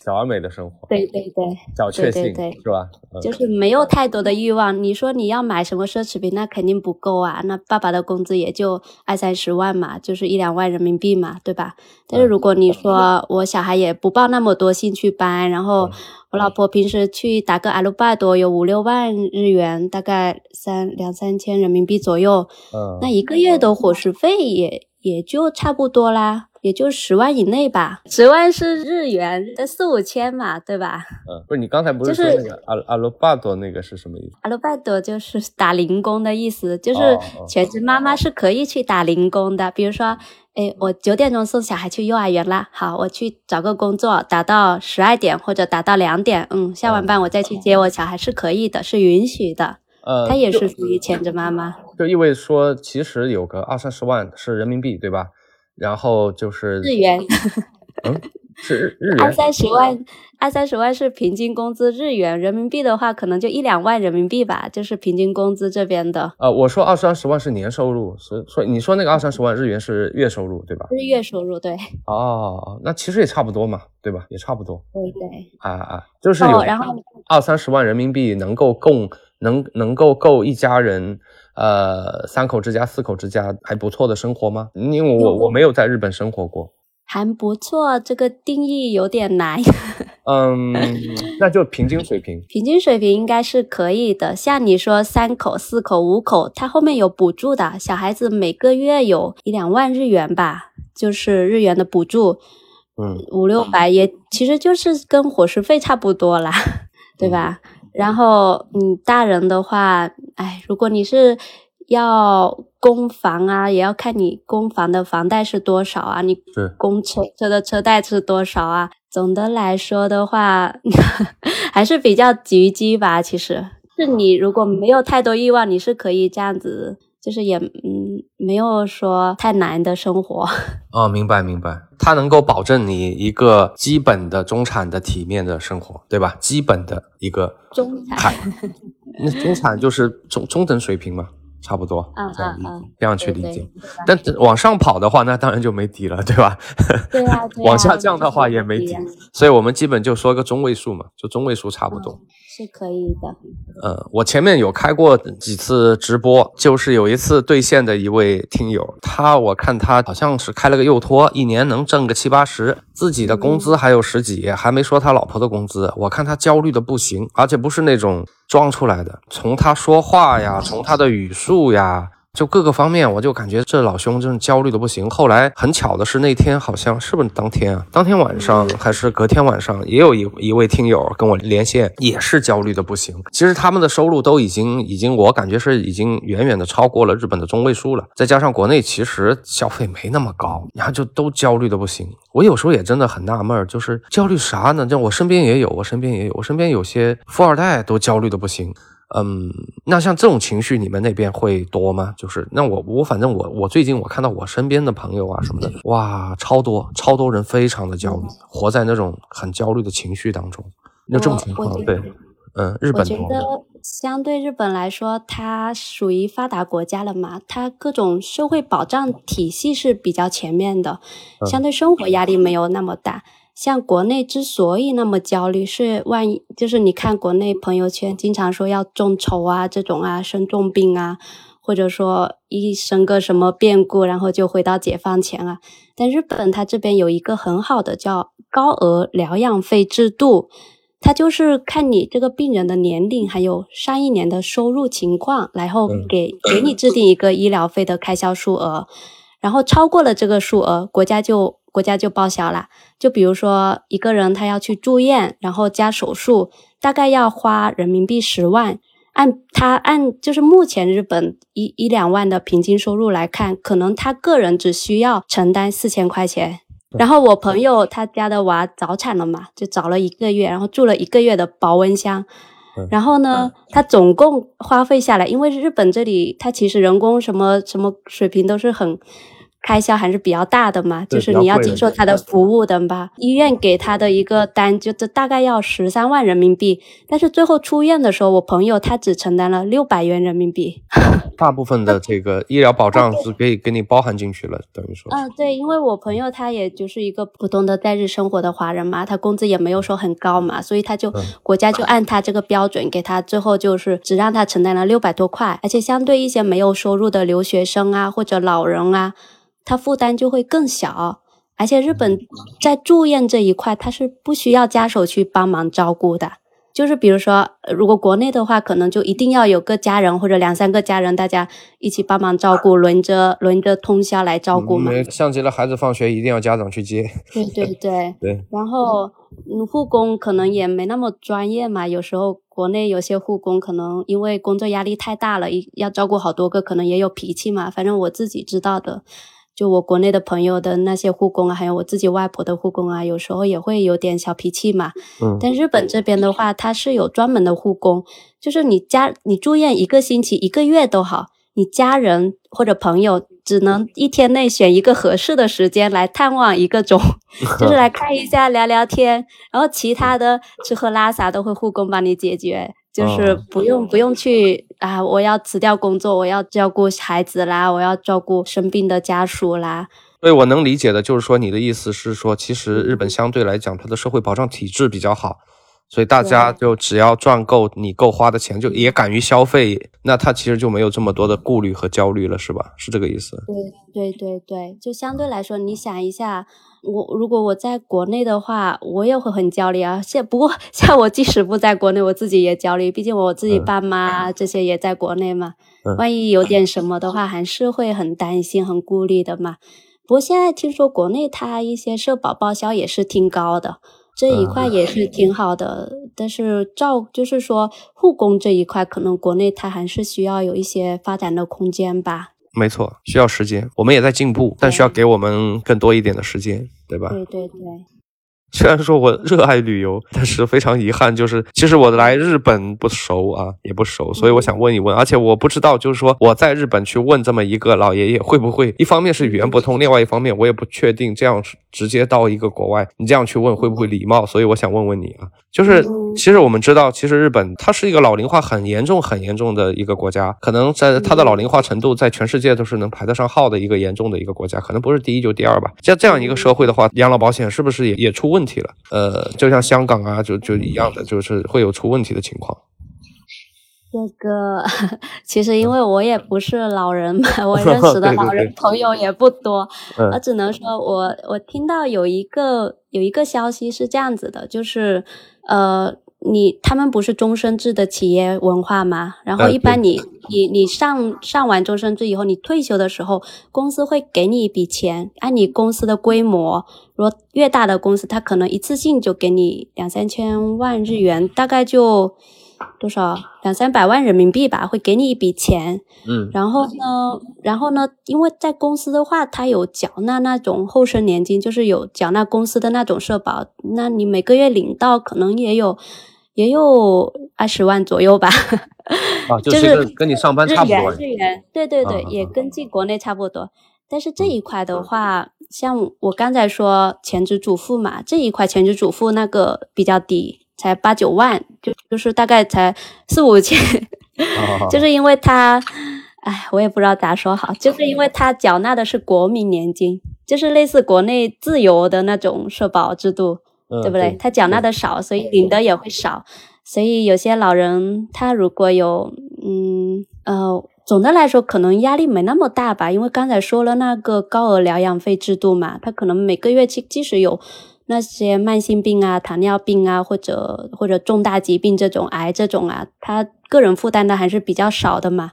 [SPEAKER 1] 小而美的生活，
[SPEAKER 2] 对对对，
[SPEAKER 1] 小确幸
[SPEAKER 2] 是
[SPEAKER 1] 吧？
[SPEAKER 2] 就是没有太多的欲望。你说你要买什么奢侈品，那肯定不够啊。那爸爸的工资也就二三十万嘛，就是一两万人民币嘛，对吧？但是如果你说我小孩也不报那么多兴趣班，然后我老婆平时去打个阿鲁巴多有五六万日元，大概三两三千人民币左右，嗯，那一个月的伙食费也也就差不多啦。也就十万以内吧，十万是日元，的四五千嘛，对吧？
[SPEAKER 1] 嗯，不是，你刚才不是说那个阿阿罗巴多那个是什么意思？
[SPEAKER 2] 阿罗巴多就是打零工的意思，就是全职妈妈是可以去打零工的。比如说，哎，我九点钟送小孩去幼儿园啦，好，我去找个工作，打到十二点或者打到两点，嗯，下完班我再去接我小孩是可以的，是允许的。
[SPEAKER 1] 呃，
[SPEAKER 2] 他也是属于全职妈妈，
[SPEAKER 1] 就意味着说，其实有个二三十万是人民币，对吧？然后就是
[SPEAKER 2] 日元，
[SPEAKER 1] 嗯，是日元
[SPEAKER 2] 二三十万，二三十万是平均工资日元，人民币的话可能就一两万人民币吧，就是平均工资这边的。
[SPEAKER 1] 呃，我说二三十万是年收入，所以所以你说那个二三十万日元是月收入对吧？
[SPEAKER 2] 是月收入对。
[SPEAKER 1] 哦，那其实也差不多嘛，对吧？也差不多。
[SPEAKER 2] 对对。
[SPEAKER 1] 啊啊，就是有
[SPEAKER 2] 然后
[SPEAKER 1] 二三十万人民币能够供能能够够一家人。呃，三口之家、四口之家还不错的生活吗？因为我我没有在日本生活过，
[SPEAKER 2] 还不错。这个定义有点难。
[SPEAKER 1] 嗯，那就平均水平。
[SPEAKER 2] 平均水平应该是可以的。像你说三口、四口、五口，它后面有补助的，小孩子每个月有一两万日元吧，就是日元的补助。
[SPEAKER 1] 嗯，
[SPEAKER 2] 五六百也其实就是跟伙食费差不多啦，对吧？然后，你，大人的话，哎，如果你是要供房啊，也要看你供房的房贷是多少啊，你供车车的车贷是多少啊。总的来说的话，[laughs] 还是比较拮据吧。其实是你如果没有太多欲望，你是可以这样子。就是也嗯没有说太难的生活 [laughs]
[SPEAKER 1] 哦，明白明白，它能够保证你一个基本的中产的体面的生活，对吧？基本的一个
[SPEAKER 2] 中产，
[SPEAKER 1] 那中产就是中中等水平嘛。差不多，这样理解，这样去理解。但往上跑的话，那当然就没底了，对吧？[laughs]
[SPEAKER 2] 对啊。
[SPEAKER 1] 往下降的话也没底，所以我们基本就说个中位数嘛，就中位数差不多。
[SPEAKER 2] 是可以的。
[SPEAKER 1] 嗯，我前面有开过几次直播，就是有一次兑现的一位听友，他我看他好像是开了个幼托，一年能挣个七八十，自己的工资还有十几，还没说他老婆的工资。我看他焦虑的不行，而且不是那种装出来的，从他说话呀，从他的语速呀。就各个方面，我就感觉这老兄真是焦虑的不行。后来很巧的是，那天好像是不是当天啊？当天晚上还是隔天晚上，也有一一位听友跟我连线，也是焦虑的不行。其实他们的收入都已经已经，我感觉是已经远远的超过了日本的中位数了。再加上国内其实消费没那么高，然后就都焦虑的不行。我有时候也真的很纳闷，就是焦虑啥呢？就我身边也有，我身边也有，我身边有些富二代都焦虑的不行。嗯，那像这种情绪，你们那边会多吗？就是那我我反正我我最近我看到我身边的朋友啊什么的，哇，超多超多人非常的焦虑，活在那种很焦虑的情绪当中。那这种情况，对，嗯，日本我
[SPEAKER 2] 觉得相对日本来说，它属于发达国家了嘛，它各种社会保障体系是比较全面的，相对生活压力没有那么大。像国内之所以那么焦虑，是万一就是你看国内朋友圈经常说要众筹啊，这种啊生重病啊，或者说一生个什么变故，然后就回到解放前啊。但日本它这边有一个很好的叫高额疗养费制度，它就是看你这个病人的年龄还有上一年的收入情况，然后给给你制定一个医疗费的开销数额，然后超过了这个数额，国家就。国家就报销了，就比如说一个人他要去住院，然后加手术，大概要花人民币十万。按他按就是目前日本一一两万的平均收入来看，可能他个人只需要承担四千块钱。然后我朋友他家的娃早产了嘛，就早了一个月，然后住了一个月的保温箱。然后呢，他总共花费下来，因为日本这里他其实人工什么什么水平都是很。开销还是比较大的嘛，就是你要接受他的服务的吧。医院给他的一个单，就这大概要十三万人民币，但是最后出院的时候，我朋友他只承担了六百元人民币。[laughs]
[SPEAKER 1] 大部分的这个医疗保障是可以给你包含进去了，[laughs] 等于说。
[SPEAKER 2] 嗯，对，因为我朋友他也就是一个普通的在日生活的华人嘛，他工资也没有说很高嘛，所以他就国家就按他这个标准给他，最后就是只让他承担了六百多块，而且相对一些没有收入的留学生啊或者老人啊。他负担就会更小，而且日本在住院这一块，他是不需要家属去帮忙照顾的。就是比如说，如果国内的话，可能就一定要有个家人或者两三个家人，大家一起帮忙照顾，轮着轮着通宵来照顾嘛。
[SPEAKER 1] 像极了孩子放学一定要家长去接。
[SPEAKER 2] 对对对 [laughs]
[SPEAKER 1] 对。
[SPEAKER 2] 然后护工可能也没那么专业嘛，有时候国内有些护工可能因为工作压力太大了，要照顾好多个，可能也有脾气嘛。反正我自己知道的。就我国内的朋友的那些护工啊，还有我自己外婆的护工啊，有时候也会有点小脾气嘛。嗯。但日本这边的话，它是有专门的护工，就是你家你住院一个星期、一个月都好，你家人或者朋友只能一天内选一个合适的时间来探望一个钟，[laughs] 就是来看一下、聊聊天，然后其他的吃喝拉撒都会护工帮你解决。就是不用不用去啊！我要辞掉工作，我要照顾孩子啦，我要照顾生病的家属啦。
[SPEAKER 1] 对，我能理解的，就是说你的意思是说，其实日本相对来讲，它的社会保障体制比较好。所以大家就只要赚够你够花的钱，就也敢于消费，那他其实就没有这么多的顾虑和焦虑了，是吧？是这个意思？
[SPEAKER 2] 对对对对，就相对来说，你想一下，我如果我在国内的话，我也会很焦虑啊。现不过 [laughs] 像我即使不在国内，我自己也焦虑，毕竟我自己爸妈这些也在国内嘛。万一有点什么的话，还是会很担心、很顾虑的嘛。不过现在听说国内它一些社保报销也是挺高的。这一块也是挺好的，但是照就是说护工这一块，可能国内它还是需要有一些发展的空间吧。
[SPEAKER 1] 没错，需要时间，我们也在进步，但需要给我们更多一点的时间，对吧？
[SPEAKER 2] 对对对。[laughs]
[SPEAKER 1] 虽然说我热爱旅游，但是非常遗憾，就是其实我来日本不熟啊，也不熟，所以我想问一问，而且我不知道，就是说我在日本去问这么一个老爷爷，会不会一方面是语言不通，另外一方面我也不确定这样直接到一个国外，你这样去问会不会礼貌？所以我想问问你啊，就是其实我们知道，其实日本它是一个老龄化很严重、很严重的一个国家，可能在它的老龄化程度在全世界都是能排得上号的一个严重的一个国家，可能不是第一就第二吧。像这样一个社会的话，养老保险是不是也也出问？题了，呃，就像香港啊，就就一样的，就是会有出问题的情况。
[SPEAKER 2] 这个 [laughs] 其实因为我也不是老人嘛，我认识的老人朋友也不多，我只能说我我听到有一个有一个消息是这样子的，就是呃，你他们不是终身制的企业文化吗？然后一般你你你上上完终身制以后，你退休的时候，公司会给你一笔钱，按你公司的规模，如果越大的公司，它可能一次性就给你两三千万日元，大概就。多少两三百万人民币吧，会给你一笔钱，
[SPEAKER 1] 嗯，
[SPEAKER 2] 然后呢，然后呢，因为在公司的话，他有缴纳那种后生年金，就是有缴纳公司的那种社保，那你每个月领到可能也有也有二十万左右吧，
[SPEAKER 1] 啊，[laughs] 就
[SPEAKER 2] 是
[SPEAKER 1] 跟你上班差不多，
[SPEAKER 2] 日元，对对对，也跟进国内差不多，但是这一块的话，像我刚才说全职主妇嘛，这一块全职主妇那个比较低。才八九万，就就是大概才四五千，[laughs] 就是因为他，哎，我也不知道咋说好，就是因为他缴纳的是国民年金，就是类似国内自由的那种社保制度，对不对？他缴纳的少，所以领的也会少，所以有些老人他如果有，嗯呃，总的来说可能压力没那么大吧，因为刚才说了那个高额疗养费制度嘛，他可能每个月即即使有。那些慢性病啊、糖尿病啊，或者或者重大疾病这种癌这种啊，他个人负担的还是比较少的嘛。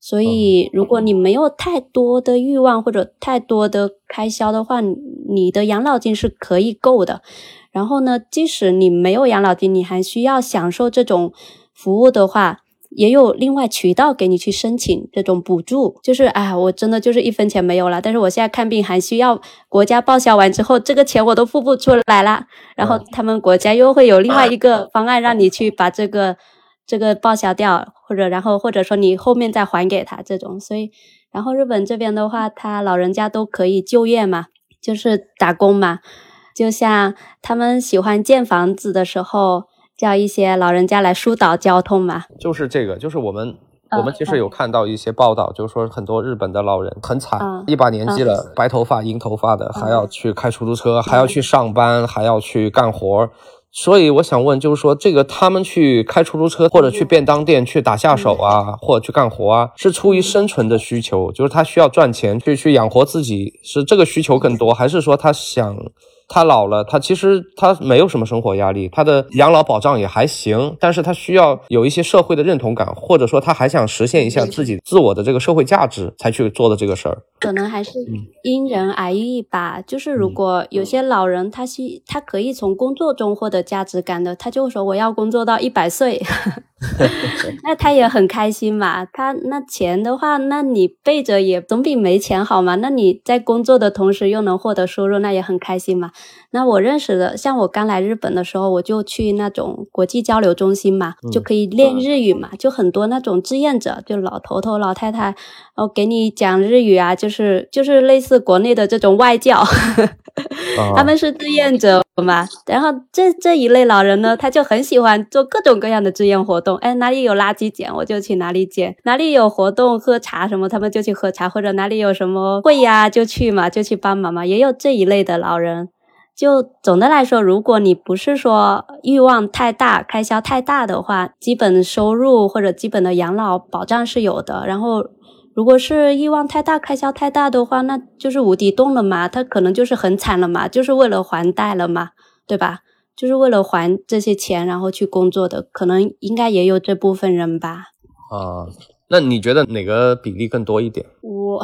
[SPEAKER 2] 所以，如果你没有太多的欲望或者太多的开销的话，你的养老金是可以够的。然后呢，即使你没有养老金，你还需要享受这种服务的话。也有另外渠道给你去申请这种补助，就是哎，我真的就是一分钱没有了，但是我现在看病还需要国家报销完之后，这个钱我都付不出来啦，然后他们国家又会有另外一个方案让你去把这个这个报销掉，或者然后或者说你后面再还给他这种，所以然后日本这边的话，他老人家都可以就业嘛，就是打工嘛，就像他们喜欢建房子的时候。叫一些老人家来疏导交通嘛，
[SPEAKER 1] 就是这个，就是我们我们其实有看到一些报道，就是说很多日本的老人很惨，一把年纪了，白头发、银头发的，还要去开出租车，还要去上班，还要去干活。所以我想问，就是说这个他们去开出租车或者去便当店去打下手啊，或者去干活啊，是出于生存的需求，就是他需要赚钱去去养活自己，是这个需求更多，还是说他想？他老了，他其实他没有什么生活压力，他的养老保障也还行，但是他需要有一些社会的认同感，或者说他还想实现一下自己自我的这个社会价值，才去做的这个事儿。
[SPEAKER 2] 可能还是因人而异吧。就是如果有些老人，他是他可以从工作中获得价值感的，他就说我要工作到一百岁，[laughs] 那他也很开心嘛。他那钱的话，那你备着也总比没钱好嘛。那你在工作的同时又能获得收入，那也很开心嘛。那我认识的，像我刚来日本的时候，我就去那种国际交流中心嘛，就可以练日语嘛，就很多那种志愿者，就老头头老太太，然后给你讲日语啊，就是就是类似国内的这种外教，[laughs] 他们是志愿者嘛。然后这这一类老人呢，他就很喜欢做各种各样的志愿活动，哎，哪里有垃圾捡我就去哪里捡，哪里有活动喝茶什么，他们就去喝茶，或者哪里有什么会呀就去嘛，就去帮忙嘛，也有这一类的老人。就总的来说，如果你不是说欲望太大、开销太大的话，基本收入或者基本的养老保障是有的。然后，如果是欲望太大、开销太大的话，那就是无底洞了嘛，他可能就是很惨了嘛，就是为了还贷了嘛，对吧？就是为了还这些钱，然后去工作的，可能应该也有这部分人吧。
[SPEAKER 1] 啊，那你觉得哪个比例更多一点？
[SPEAKER 2] 我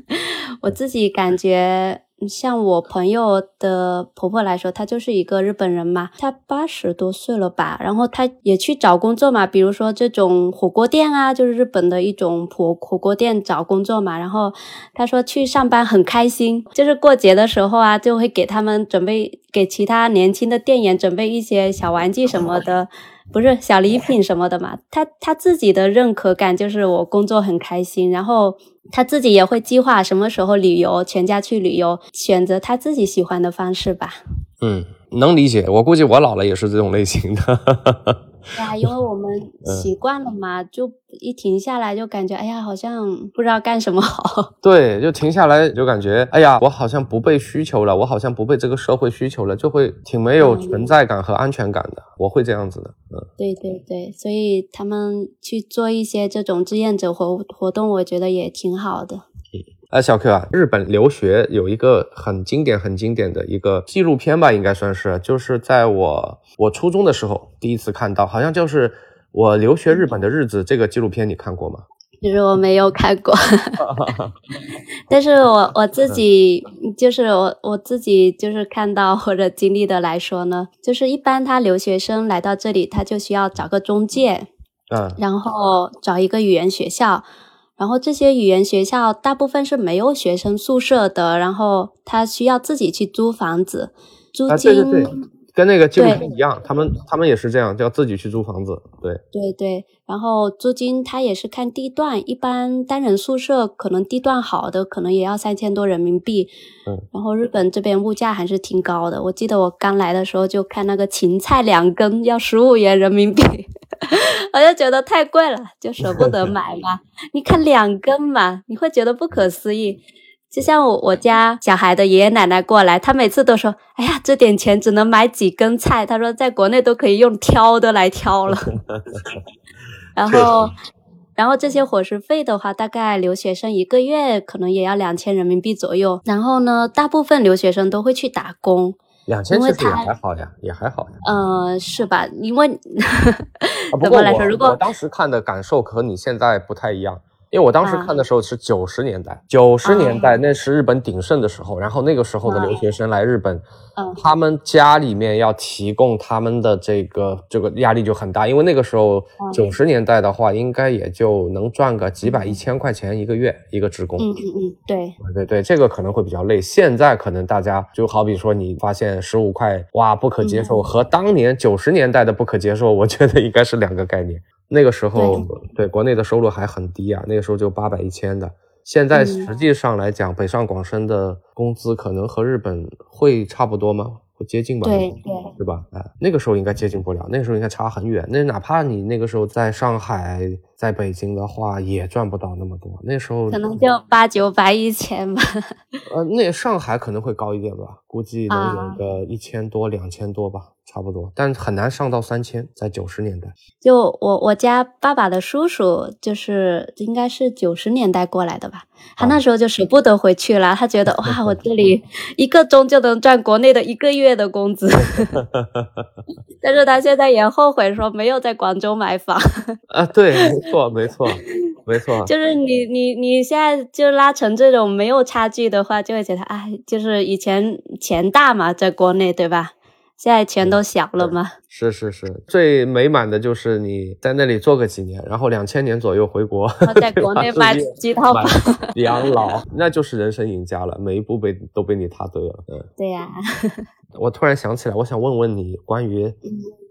[SPEAKER 2] [laughs] 我自己感觉。像我朋友的婆婆来说，她就是一个日本人嘛，她八十多岁了吧，然后她也去找工作嘛，比如说这种火锅店啊，就是日本的一种火火锅店找工作嘛。然后她说去上班很开心，就是过节的时候啊，就会给他们准备给其他年轻的店员准备一些小玩具什么的，不是小礼品什么的嘛。他他自己的认可感就是我工作很开心，然后。他自己也会计划什么时候旅游，全家去旅游，选择他自己喜欢的方式吧。
[SPEAKER 1] 嗯，能理解。我估计我老了也是这种类型的。
[SPEAKER 2] 对啊，因为我们 [laughs] 习惯了嘛，就一停下来就感觉，哎呀，好像不知道干什么好。[laughs]
[SPEAKER 1] 对，就停下来就感觉，哎呀，我好像不被需求了，我好像不被这个社会需求了，就会挺没有存在感和安全感的。我会这样子的，嗯。
[SPEAKER 2] 对对对，所以他们去做一些这种志愿者活活动，我觉得也挺好的。
[SPEAKER 1] 哎，小 Q 啊，日本留学有一个很经典、很经典的一个纪录片吧，应该算是，就是在我我初中的时候第一次看到，好像就是我留学日本的日子这个纪录片，你看过吗？
[SPEAKER 2] 其实我没有看过，[laughs] 但是我我自己就是我我自己就是看到或者经历的来说呢，就是一般他留学生来到这里，他就需要找个中介，
[SPEAKER 1] 嗯，
[SPEAKER 2] 然后找一个语言学校。然后这些语言学校大部分是没有学生宿舍的，然后他需要自己去租房子，租金
[SPEAKER 1] 对对对，跟那个纪录片一样，他们他们也是这样，就要自己去租房子，对
[SPEAKER 2] 对对。然后租金他也是看地段，一般单人宿舍可能地段好的可能也要三千多人民币，
[SPEAKER 1] 嗯。
[SPEAKER 2] 然后日本这边物价还是挺高的，我记得我刚来的时候就看那个芹菜两根要十五元人民币。[laughs] 我就觉得太贵了，就舍不得买嘛。你看两根嘛，你会觉得不可思议。就像我我家小孩的爷爷奶奶过来，他每次都说：“哎呀，这点钱只能买几根菜。”他说在国内都可以用挑的来挑了。[laughs] 然后，然后这些伙食费的话，大概留学生一个月可能也要两千人民币左右。然后呢，大部分留学生都会去打工。
[SPEAKER 1] 两千其实也还好呀，也还好呀。
[SPEAKER 2] 嗯，是吧？因为 [laughs]
[SPEAKER 1] 怎么来说？如果我当时看的感受和你现在不太一样。因为我当时看的时候是九十年代，九十年代那是日本鼎盛的时候，然后那个时候的留学生来日本，他们家里面要提供他们的这个这个压力就很大，因为那个时候九十年代的话，应该也就能赚个几百一千块钱一个月一个职工。
[SPEAKER 2] 嗯嗯嗯，对，
[SPEAKER 1] 对对，这个可能会比较累。现在可能大家就好比说你发现十五块，哇，不可接受，和当年九十年代的不可接受，我觉得应该是两个概念。那个时候，对国内的收入还很低啊，那个时候就八百一千的。现在实际上来讲，北上广深的工资可能和日本会差不多吗？会接近吧？
[SPEAKER 2] 对对，
[SPEAKER 1] 是吧？哎，那个时候应该接近不了，那个时候应该差很远。那哪怕你那个时候在上海、在北京的话，也赚不到那么多。那时候
[SPEAKER 2] 可能就八九百一千吧。
[SPEAKER 1] 呃，那上海可能会高一点吧，估计能有个一千多、两千多吧。差不多，但很难上到三千，在九十年代。
[SPEAKER 2] 就我我家爸爸的叔叔，就是应该是九十年代过来的吧，他那时候就舍不得回去了，他觉得 [laughs] 哇，我这里一个钟就能赚国内的一个月的工资。[laughs] 但是他现在也后悔说没有在广州买房。[laughs]
[SPEAKER 1] 啊，对，没错，没错，没错。
[SPEAKER 2] 就是你你你现在就拉成这种没有差距的话，就会觉得哎，就是以前钱大嘛，在国内对吧？现在钱都小了吗？
[SPEAKER 1] 是是是，最美满的就是你在那里做个几年，然后两千年左右回国，
[SPEAKER 2] 在 [laughs] 国内买几套房
[SPEAKER 1] 养老，那就是人生赢家了，每一步被都被你踏对了。
[SPEAKER 2] 嗯，对呀。[laughs]
[SPEAKER 1] 我突然想起来，我想问问你关于。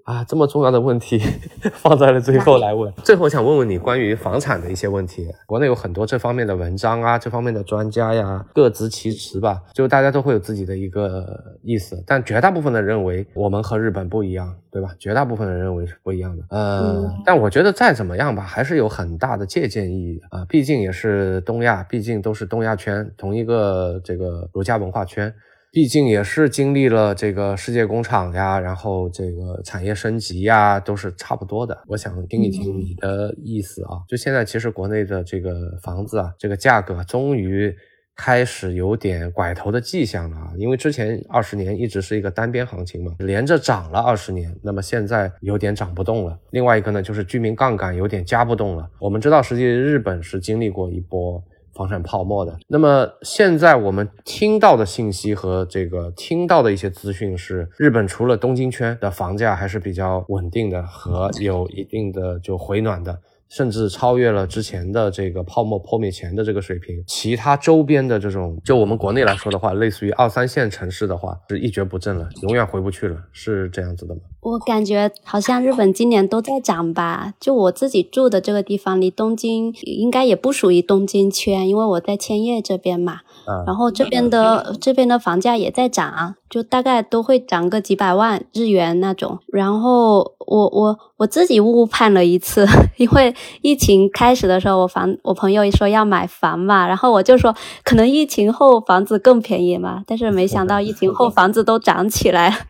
[SPEAKER 1] 啊，这么重要的问题 [laughs] 放在了最后来问。最后想问问你关于房产的一些问题。国内有很多这方面的文章啊，这方面的专家呀，各执其词吧，就大家都会有自己的一个意思。但绝大部分的认为我们和日本不一样，对吧？绝大部分人认为是不一样的。呃，但我觉得再怎么样吧，还是有很大的借鉴意义啊。毕竟也是东亚，毕竟都是东亚圈，同一个这个儒家文化圈。毕竟也是经历了这个世界工厂呀，然后这个产业升级呀，都是差不多的。我想听一听你的意思啊。就现在其实国内的这个房子啊，这个价格终于开始有点拐头的迹象了啊。因为之前二十年一直是一个单边行情嘛，连着涨了二十年，那么现在有点涨不动了。另外一个呢，就是居民杠杆有点加不动了。我们知道，实际日本是经历过一波。房产泡沫的，那么现在我们听到的信息和这个听到的一些资讯是，日本除了东京圈的房价还是比较稳定的，和有一定的就回暖的。甚至超越了之前的这个泡沫破灭前的这个水平，其他周边的这种，就我们国内来说的话，类似于二三线城市的话，是一蹶不振了，永远回不去了，是这样子的吗？
[SPEAKER 2] 我感觉好像日本今年都在涨吧。就我自己住的这个地方，离东京应该也不属于东京圈，因为我在千叶这边嘛。然后这边的这边的房价也在涨，就大概都会涨个几百万日元那种。然后我我我自己误判了一次，[laughs] 因为疫情开始的时候，我房我朋友说要买房嘛，然后我就说可能疫情后房子更便宜嘛，但是没想到疫情后房子都涨起来。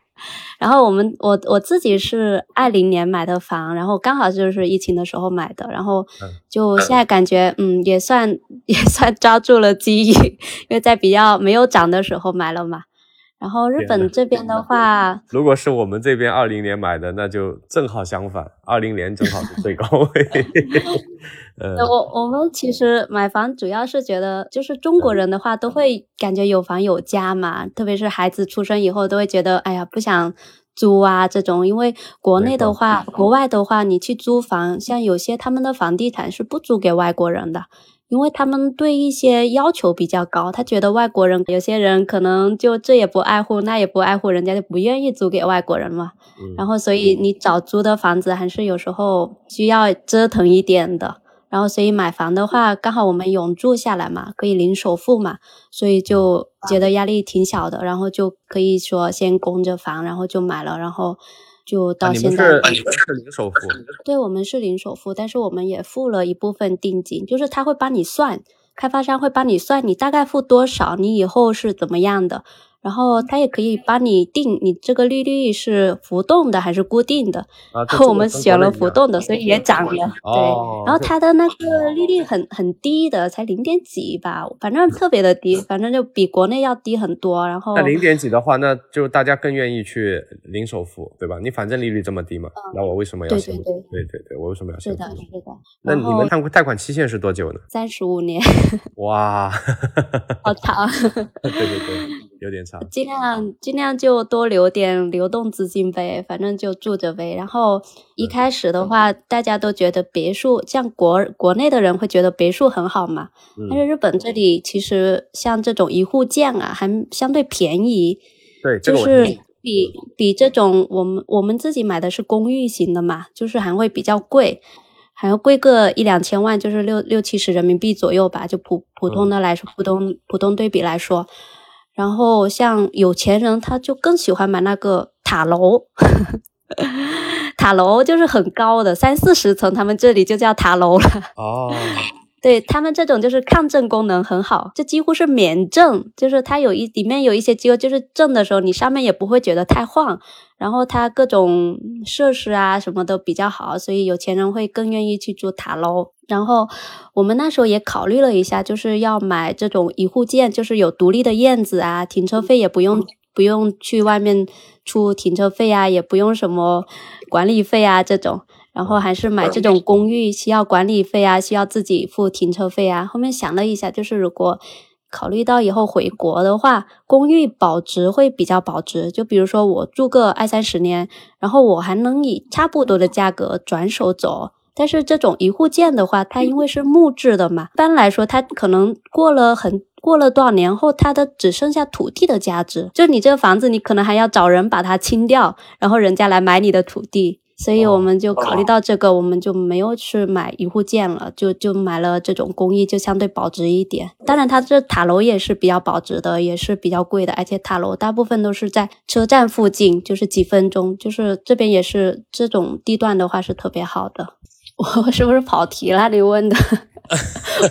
[SPEAKER 2] 然后我们我我自己是二零年买的房，然后刚好就是疫情的时候买的，然后就现在感觉嗯也算 [laughs] 也算抓住了机遇，因为在比较没有涨的时候买了嘛。然后日本这边的话，
[SPEAKER 1] 如果是我们这边二零年买的，那就正好相反，二零年正好是最高位。[laughs]
[SPEAKER 2] 呃，我我们其实买房主要是觉得，就是中国人的话都会感觉有房有家嘛，特别是孩子出生以后都会觉得，哎呀不想租啊这种，因为国内的话，国外的话你去租房，像有些他们的房地产是不租给外国人的。因为他们对一些要求比较高，他觉得外国人有些人可能就这也不爱护，那也不爱护，人家就不愿意租给外国人嘛。然后，所以你找租的房子还是有时候需要折腾一点的。然后，所以买房的话，刚好我们永住下来嘛，可以零首付嘛，所以就觉得压力挺小的。然后就可以说先供着房，然后就买了，然后。就到现在，
[SPEAKER 1] 你们是零首付，
[SPEAKER 2] 对我们是零首付，但是我们也付了一部分定金，就是他会帮你算，开发商会帮你算，你大概付多少，你以后是怎么样的。然后他也可以帮你定，你这个利率是浮动的还是固定的？然后我们选了浮动的，所以也涨了。对，然后它的那个利率很很低的，才零点几吧，反正特别的低，反正就比国内要低很多。然后
[SPEAKER 1] 那零点几的话，那就大家更愿意去零首付，对吧？你反正利率这么低嘛，那我为什么要先？对对对，我为什么要先？
[SPEAKER 2] 是的，是的。
[SPEAKER 1] 那你们贷贷款期限是多久呢？
[SPEAKER 2] 三十五年。
[SPEAKER 1] 哇，[laughs]
[SPEAKER 2] 好长。[laughs]
[SPEAKER 1] 对对对，有点长。
[SPEAKER 2] 尽量尽量就多留点流动资金呗，反正就住着呗。然后一开始的话，大家都觉得别墅，像国国内的人会觉得别墅很好嘛。但是日本这里其实像这种一户建啊，还相对便宜。
[SPEAKER 1] 对，
[SPEAKER 2] 就是比比这种我们我们自己买的是公寓型的嘛，就是还会比较贵，还要贵个一两千万，就是六六七十人民币左右吧。就普普通的来说，普通普通对比来说。然后像有钱人，他就更喜欢买那个塔楼，[laughs] 塔楼就是很高的，三四十层，他们这里就叫塔楼了。哦。对他们这种就是抗震功能很好，就几乎是免震，就是它有一里面有一些机构，就是震的时候你上面也不会觉得太晃，然后它各种设施啊什么都比较好，所以有钱人会更愿意去住塔楼。然后我们那时候也考虑了一下，就是要买这种一户建，就是有独立的院子啊，停车费也不用不用去外面出停车费啊，也不用什么管理费啊这种。然后还是买这种公寓，需要管理费啊，需要自己付停车费啊。后面想了一下，就是如果考虑到以后回国的话，公寓保值会比较保值。就比如说我住个二三十年，然后我还能以差不多的价格转手走。但是这种一户建的话，它因为是木质的嘛，一般来说它可能过了很过了多少年后，它的只剩下土地的价值。就你这个房子，你可能还要找人把它清掉，然后人家来买你的土地。所以我们就考虑到这个，我们就没有去买一户建了，就就买了这种公寓，就相对保值一点。当然，它这塔楼也是比较保值的，也是比较贵的，而且塔楼大部分都是在车站附近，就是几分钟，就是这边也是这种地段的话是特别好的。[laughs] 我是不是跑题了？你问的？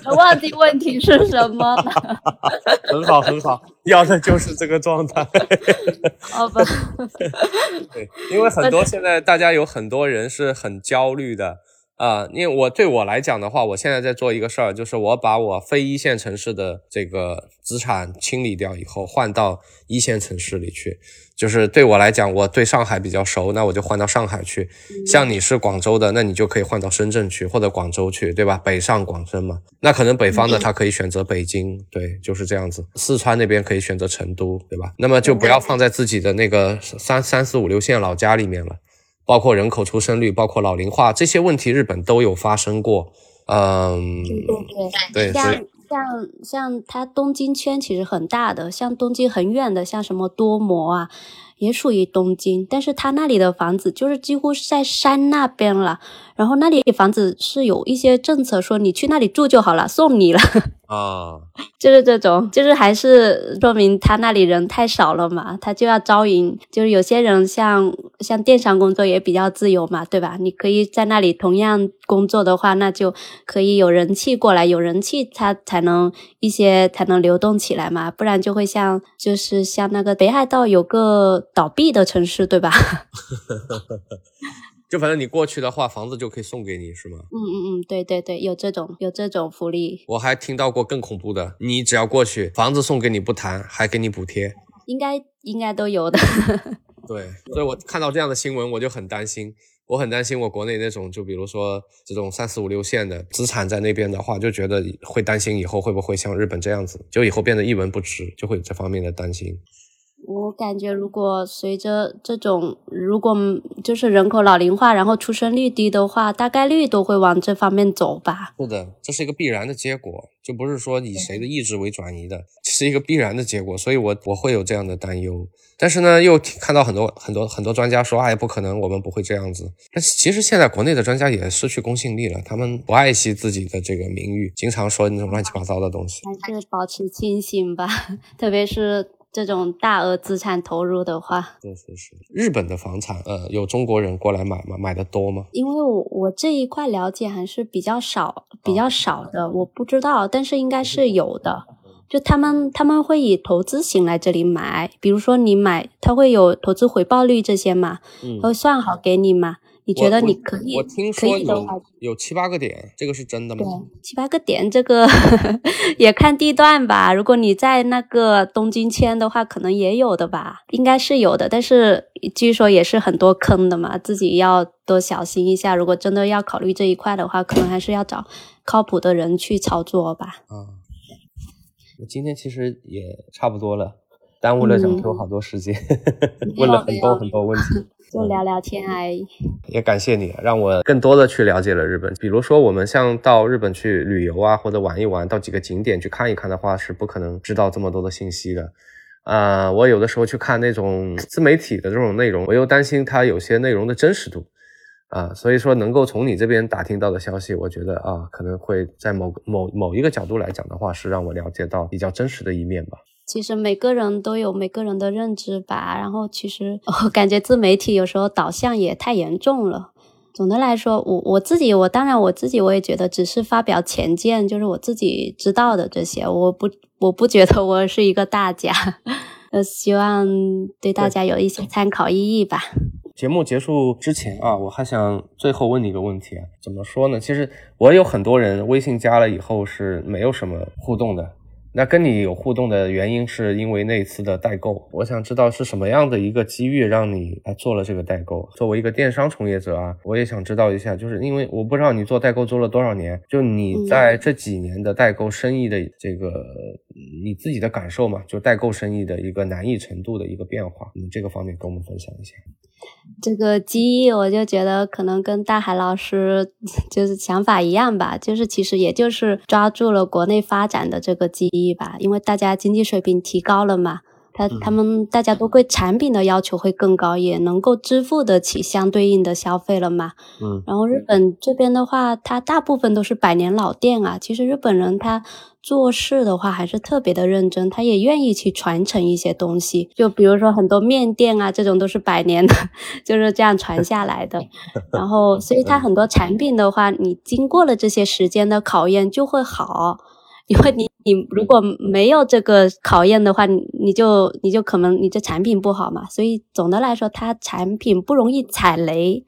[SPEAKER 2] 我忘记问题是什么了。[laughs]
[SPEAKER 1] 很好，很好，要的就是这个状态。[laughs]
[SPEAKER 2] 好吧。
[SPEAKER 1] 对，因为很多现在大家有很多人是很焦虑的啊。因为我对我来讲的话，我现在在做一个事儿，就是我把我非一线城市的这个资产清理掉以后，换到一线城市里去。就是对我来讲，我对上海比较熟，那我就换到上海去。像你是广州的，那你就可以换到深圳去或者广州去，对吧？北上广深嘛。那可能北方的他可以选择北京，对，就是这样子。四川那边可以选择成都，对吧？那么就不要放在自己的那个三三四五六线老家里面了。包括人口出生率，包括老龄化这些问题，日本都有发生过。嗯，对
[SPEAKER 2] 对对，像像像它东京圈其实很大的，像东京很远的，像什么多摩啊。也属于东京，但是他那里的房子就是几乎是在山那边了，然后那里房子是有一些政策说你去那里住就好了，送你了啊，[laughs] 就是这种，就是还是说明他那里人太少了嘛，他就要招引，就是有些人像像电商工作也比较自由嘛，对吧？你可以在那里同样工作的话，那就可以有人气过来，有人气他才能一些才能流动起来嘛，不然就会像就是像那个北海道有个倒闭的城市，对吧？[laughs]
[SPEAKER 1] 就反正你过去的话，房子就可以送给你，是吗？
[SPEAKER 2] 嗯嗯嗯，对对对，有这种有这种福利。
[SPEAKER 1] 我还听到过更恐怖的，你只要过去，房子送给你不谈，还给你补贴。
[SPEAKER 2] 应该应该都有的。[laughs]
[SPEAKER 1] 对，所以我看到这样的新闻，我就很担心。我很担心我国内那种，就比如说这种三四五六线的资产在那边的话，就觉得会担心以后会不会像日本这样子，就以后变得一文不值，就会有这方面的担心。
[SPEAKER 2] 我感觉，如果随着这种，如果就是人口老龄化，然后出生率低的话，大概率都会往这方面走吧。
[SPEAKER 1] 是的，这是一个必然的结果，就不是说以谁的意志为转移的，是一个必然的结果。所以，我我会有这样的担忧。但是呢，又看到很多很多很多专家说，哎，不可能，我们不会这样子。但其实现在国内的专家也失去公信力了，他们不爱惜自己的这个名誉，经常说那种乱七八糟的东西。
[SPEAKER 2] 还是保持清醒吧，[laughs] 特别是。这种大额资产投入的话，
[SPEAKER 1] 是是是。日本的房产，呃，有中国人过来买吗？买的多吗？
[SPEAKER 2] 因为我我这一块了解还是比较少，比较少的，我不知道，但是应该是有的。就他们他们会以投资型来这里买，比如说你买，他会有投资回报率这些嘛，他会算好给你嘛。你觉得你可以？
[SPEAKER 1] 我听说有有七八个点，这个是真的吗？
[SPEAKER 2] 对，七八个点，这个也看地段吧。如果你在那个东京签的话，可能也有的吧，应该是有的。但是据说也是很多坑的嘛，自己要多小心一下。如果真的要考虑这一块的话，可能还是要找靠谱的人去操作吧。
[SPEAKER 1] 嗯，我今天其实也差不多了，耽误了小 Q 好多时间，问了很多很多问题。
[SPEAKER 2] 就聊聊天而已，
[SPEAKER 1] 也感谢你，让我更多的去了解了日本。比如说，我们像到日本去旅游啊，或者玩一玩，到几个景点去看一看的话，是不可能知道这么多的信息的。啊，我有的时候去看那种自媒体的这种内容，我又担心它有些内容的真实度啊，所以说能够从你这边打听到的消息，我觉得啊，可能会在某某某一个角度来讲的话，是让我了解到比较真实的一面吧。
[SPEAKER 2] 其实每个人都有每个人的认知吧，然后其实我感觉自媒体有时候导向也太严重了。总的来说，我我自己，我当然我自己我也觉得只是发表浅见，就是我自己知道的这些，我不我不觉得我是一个大家，呃，希望对大家有一些参考意义吧。
[SPEAKER 1] 节目结束之前啊，我还想最后问你一个问题啊，怎么说呢？其实我有很多人微信加了以后是没有什么互动的。那跟你有互动的原因是因为那一次的代购，我想知道是什么样的一个机遇让你来做了这个代购。作为一个电商从业者啊，我也想知道一下，就是因为我不知道你做代购做了多少年，就你在这几年的代购生意的这个你自己的感受嘛，就代购生意的一个难易程度的一个变化，你这个方面跟我们分享一下。
[SPEAKER 2] 这个机遇，我就觉得可能跟大海老师 [laughs] 就是想法一样吧，就是其实也就是抓住了国内发展的这个机遇吧，因为大家经济水平提高了嘛，他他们大家都对产品的要求会更高，也能够支付得起相对应的消费了嘛。
[SPEAKER 1] 嗯，
[SPEAKER 2] 然后日本这边的话，它大部分都是百年老店啊，其实日本人他。做事的话还是特别的认真，他也愿意去传承一些东西。就比如说很多面店啊，这种都是百年的，[laughs] 就是这样传下来的。[laughs] 然后，所以它很多产品的话，你经过了这些时间的考验就会好。因为你你如果没有这个考验的话，你你就你就可能你这产品不好嘛。所以总的来说，它产品不容易踩雷。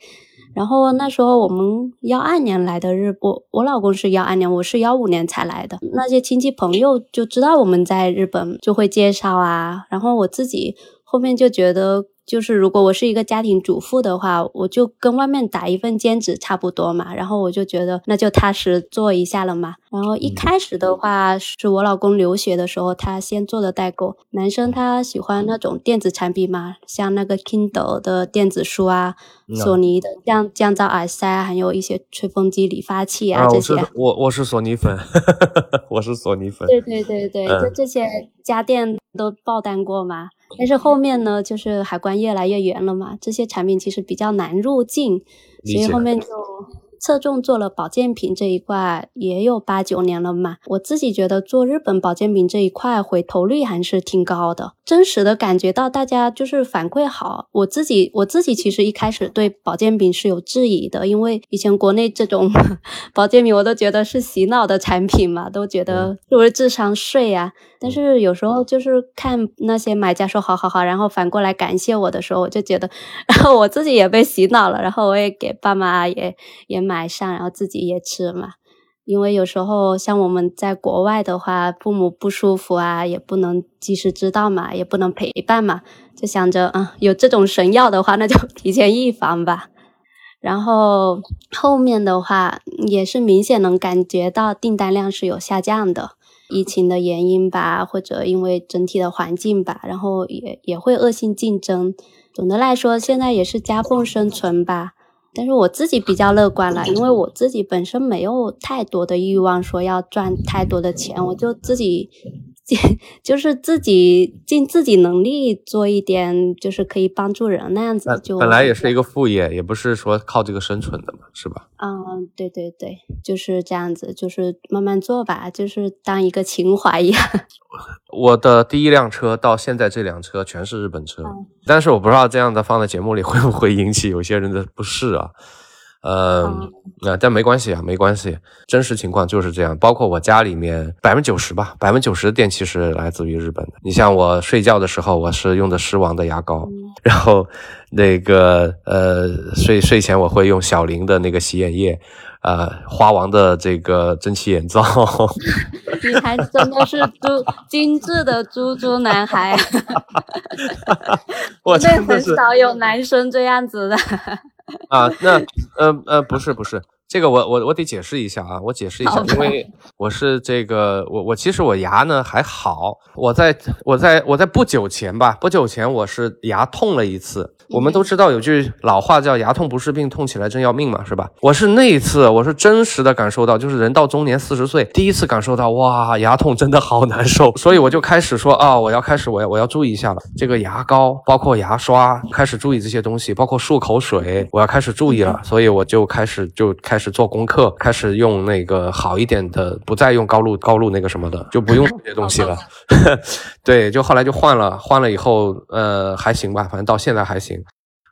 [SPEAKER 2] 然后那时候我们幺二年来的日，我我老公是幺二年，我是幺五年才来的。那些亲戚朋友就知道我们在日本，就会介绍啊。然后我自己后面就觉得。就是如果我是一个家庭主妇的话，我就跟外面打一份兼职差不多嘛。然后我就觉得那就踏实做一下了嘛。然后一开始的话是我老公留学的时候，他先做的代购。男生他喜欢那种电子产品嘛，像那个 Kindle 的电子书啊，索尼的降降噪耳塞，还有一些吹风机、理发器啊这些。
[SPEAKER 1] 我我是索尼粉，我是索尼粉。[laughs]
[SPEAKER 2] 对对对对，就这些家电都爆单过嘛。但是后面呢，就是海关越来越严了嘛，这些产品其实比较难入境，所以后面就侧重做了保健品这一块也有八九年了嘛。我自己觉得做日本保健品这一块回头率还是挺高的，真实的感觉到大家就是反馈好。我自己我自己其实一开始对保健品是有质疑的，因为以前国内这种 [laughs] 保健品我都觉得是洗脑的产品嘛，都觉得是不是智商税呀？但是有时候就是看那些买家说好好好，然后反过来感谢我的时候，我就觉得，[laughs] 然后我自己也被洗脑了，然后我也给爸妈也也买买上，然后自己也吃嘛。因为有时候像我们在国外的话，父母不舒服啊，也不能及时知道嘛，也不能陪伴嘛，就想着啊，有这种神药的话，那就 [laughs] 提前预防吧。然后后面的话也是明显能感觉到订单量是有下降的。疫情的原因吧，或者因为整体的环境吧，然后也也会恶性竞争。总的来说，现在也是夹缝生存吧。但是我自己比较乐观了，因为我自己本身没有太多的欲望说要赚太多的钱，我就自己。就是自己尽自己能力做一点，就是可以帮助人那样子。就
[SPEAKER 1] 本来也是一个副业，也不是说靠这个生存的嘛，是吧？
[SPEAKER 2] 嗯，对对对，就是这样子，就是慢慢做吧，就是当一个情怀一样。[laughs]
[SPEAKER 1] 我的第一辆车到现在这辆车全是日本车，但是我不知道这样的放在节目里会不会引起有些人的不适啊。嗯，那但没关系啊，没关系，真实情况就是这样。包括我家里面百分之九十吧，百分之九十的电器是来自于日本的。你像我睡觉的时候，我是用的狮王的牙膏，然后那个呃睡睡前我会用小林的那个洗眼液，呃花王的这个蒸汽眼罩。[laughs]
[SPEAKER 2] 你还真的是猪精致的猪猪男孩，
[SPEAKER 1] 我真
[SPEAKER 2] 很少有男生这样子的。[laughs]
[SPEAKER 1] 啊，那呃呃不是不是，这个我我我得解释一下啊，我解释一下，因为我是这个我我其实我牙呢还好，我在我在我在不久前吧，不久前我是牙痛了一次。我们都知道有句老话叫“牙痛不是病，痛起来真要命”嘛，是吧？我是那一次，我是真实的感受到，就是人到中年四十岁，第一次感受到哇，牙痛真的好难受，所以我就开始说啊，我要开始，我要我要注意一下了。这个牙膏，包括牙刷，开始注意这些东西，包括漱口水，我要开始注意了。所以我就开始就开始做功课，开始用那个好一点的，不再用高露高露那个什么的，就不用这些东西了。[laughs] 对，就后来就换了，换了以后，呃，还行吧，反正到现在还行。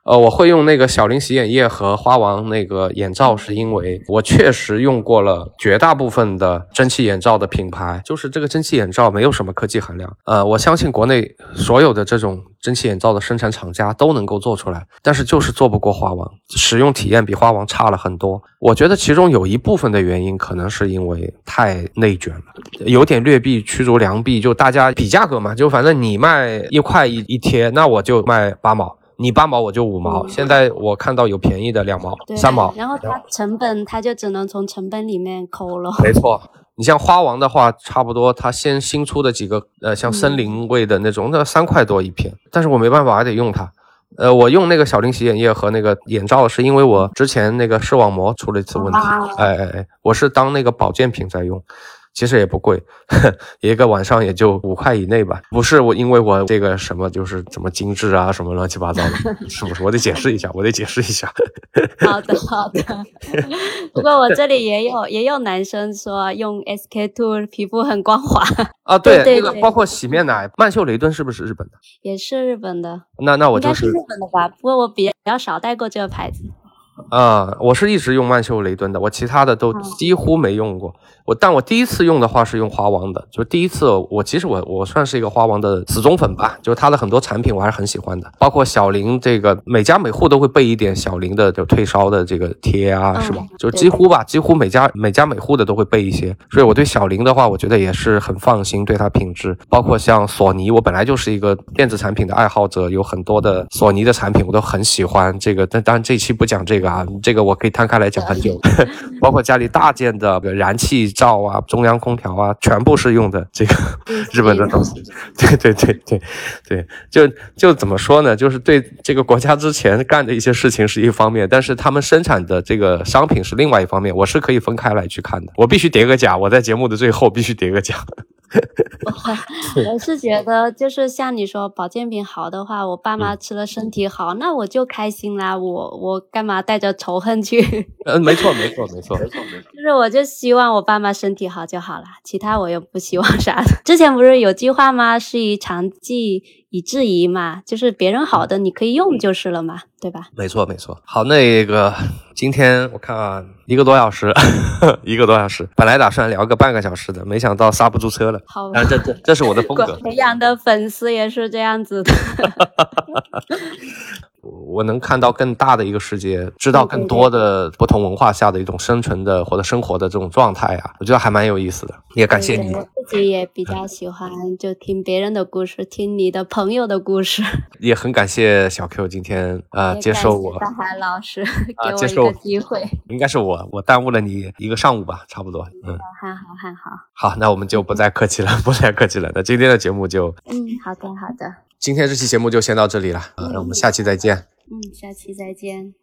[SPEAKER 1] 呃，我会用那个小林洗眼液和花王那个眼罩，是因为我确实用过了绝大部分的蒸汽眼罩的品牌，就是这个蒸汽眼罩没有什么科技含量。呃，我相信国内所有的这种蒸汽眼罩的生产厂家都能够做出来，但是就是做不过花王，使用体验比花王差了很多。我觉得其中有一部分的原因可能是因为太内卷了，有点劣币驱逐良币，就大家比价格嘛，就反正你卖一块一一贴，那我就卖八毛。你八毛我就五毛，现在我看到有便宜的两毛、三毛，
[SPEAKER 2] 然后它成本它就只能从成本里面抠了。[laughs]
[SPEAKER 1] 没错，你像花王的话，差不多它先新出的几个，呃，像森林味的那种，那三块多一片，但是我没办法，还得用它。呃，我用那个小林洗眼液和那个眼罩，是因为我之前那个视网膜出了一次问题，哎哎哎，我是当那个保健品在用。其实也不贵，[laughs] 一个晚上也就五块以内吧。不是我，因为我这个什么就是怎么精致啊，什么乱七八糟的，[laughs] 是不是？我得解释一下，我得解释一下。[laughs]
[SPEAKER 2] 好的，好的。不过我这里也有也有男生说用 SK two 皮肤很光滑
[SPEAKER 1] 啊。对，那个包括洗面奶，曼秀雷敦是不是日本的？
[SPEAKER 2] 也是日本的。
[SPEAKER 1] 那那我就是
[SPEAKER 2] 日本的吧？不过我比较少带过这个牌子。
[SPEAKER 1] 啊，我是一直用曼秀雷敦的，我其他的都几乎没用过。我但我第一次用的话是用花王的，就第一次我其实我我算是一个花王的死忠粉吧，就是它的很多产品我还是很喜欢的，包括小林这个每家每户都会备一点小林的就退烧的这个贴啊，是吧？就几乎吧，几乎每家每家每户的都会备一些，所以我对小林的话，我觉得也是很放心，对它品质，包括像索尼，我本来就是一个电子产品的爱好者，有很多的索尼的产品我都很喜欢。这个但当然这期不讲这个啊，这个我可以摊开来讲很久，[laughs] 包括家里大件的燃气。灶啊，中央空调啊，全部是用的这个日本的东西。对 [laughs] 对对对对，就就怎么说呢？就是对这个国家之前干的一些事情是一方面，但是他们生产的这个商品是另外一方面。我是可以分开来去看的。我必须叠个甲，我在节目的最后必须叠个甲。[laughs]
[SPEAKER 2] 我我是觉得，就是像你说保健品好的话，我爸妈吃了身体好，那我就开心啦。我我干嘛带着仇恨去？[laughs]
[SPEAKER 1] 嗯，没错，没错，没错，没错，
[SPEAKER 2] 没错。就是我就希望我爸妈身体好就好了，其他我又不希望啥的。[laughs] 之前不是有句话吗？是以长计以制夷嘛，就是别人好的你可以用就是了嘛，对吧？
[SPEAKER 1] 没错，没错。好，那个今天我看啊，一个多小时，[laughs] 一个多小时，本来打算聊个半个小时的，没想到刹不住车了。
[SPEAKER 2] 好，
[SPEAKER 1] 这这这是我的风格。[laughs]
[SPEAKER 2] 培养的粉丝也是这样子 [laughs] 的。
[SPEAKER 1] 我能看到更大的一个世界，知道更多的不同文化下的一种生存的或者生活的这种状态啊，我觉得还蛮有意思的。也感谢你。
[SPEAKER 2] 我自己也比较喜欢就听别人的故事，听你的朋友的故事。
[SPEAKER 1] 也很感谢小 Q 今天呃接受我
[SPEAKER 2] 大海老师 [laughs] 给
[SPEAKER 1] 我一个
[SPEAKER 2] 机会。
[SPEAKER 1] 应该是我我耽误了你一个上午吧，差不多。
[SPEAKER 2] 嗯，还好还好。
[SPEAKER 1] 好，那我们就不再客气了，[laughs] 不再客气了。那今天的节目就
[SPEAKER 2] 嗯，好的好的。
[SPEAKER 1] 今天这期节目就先到这里了，那我们下期再见。
[SPEAKER 2] 嗯，下期再见。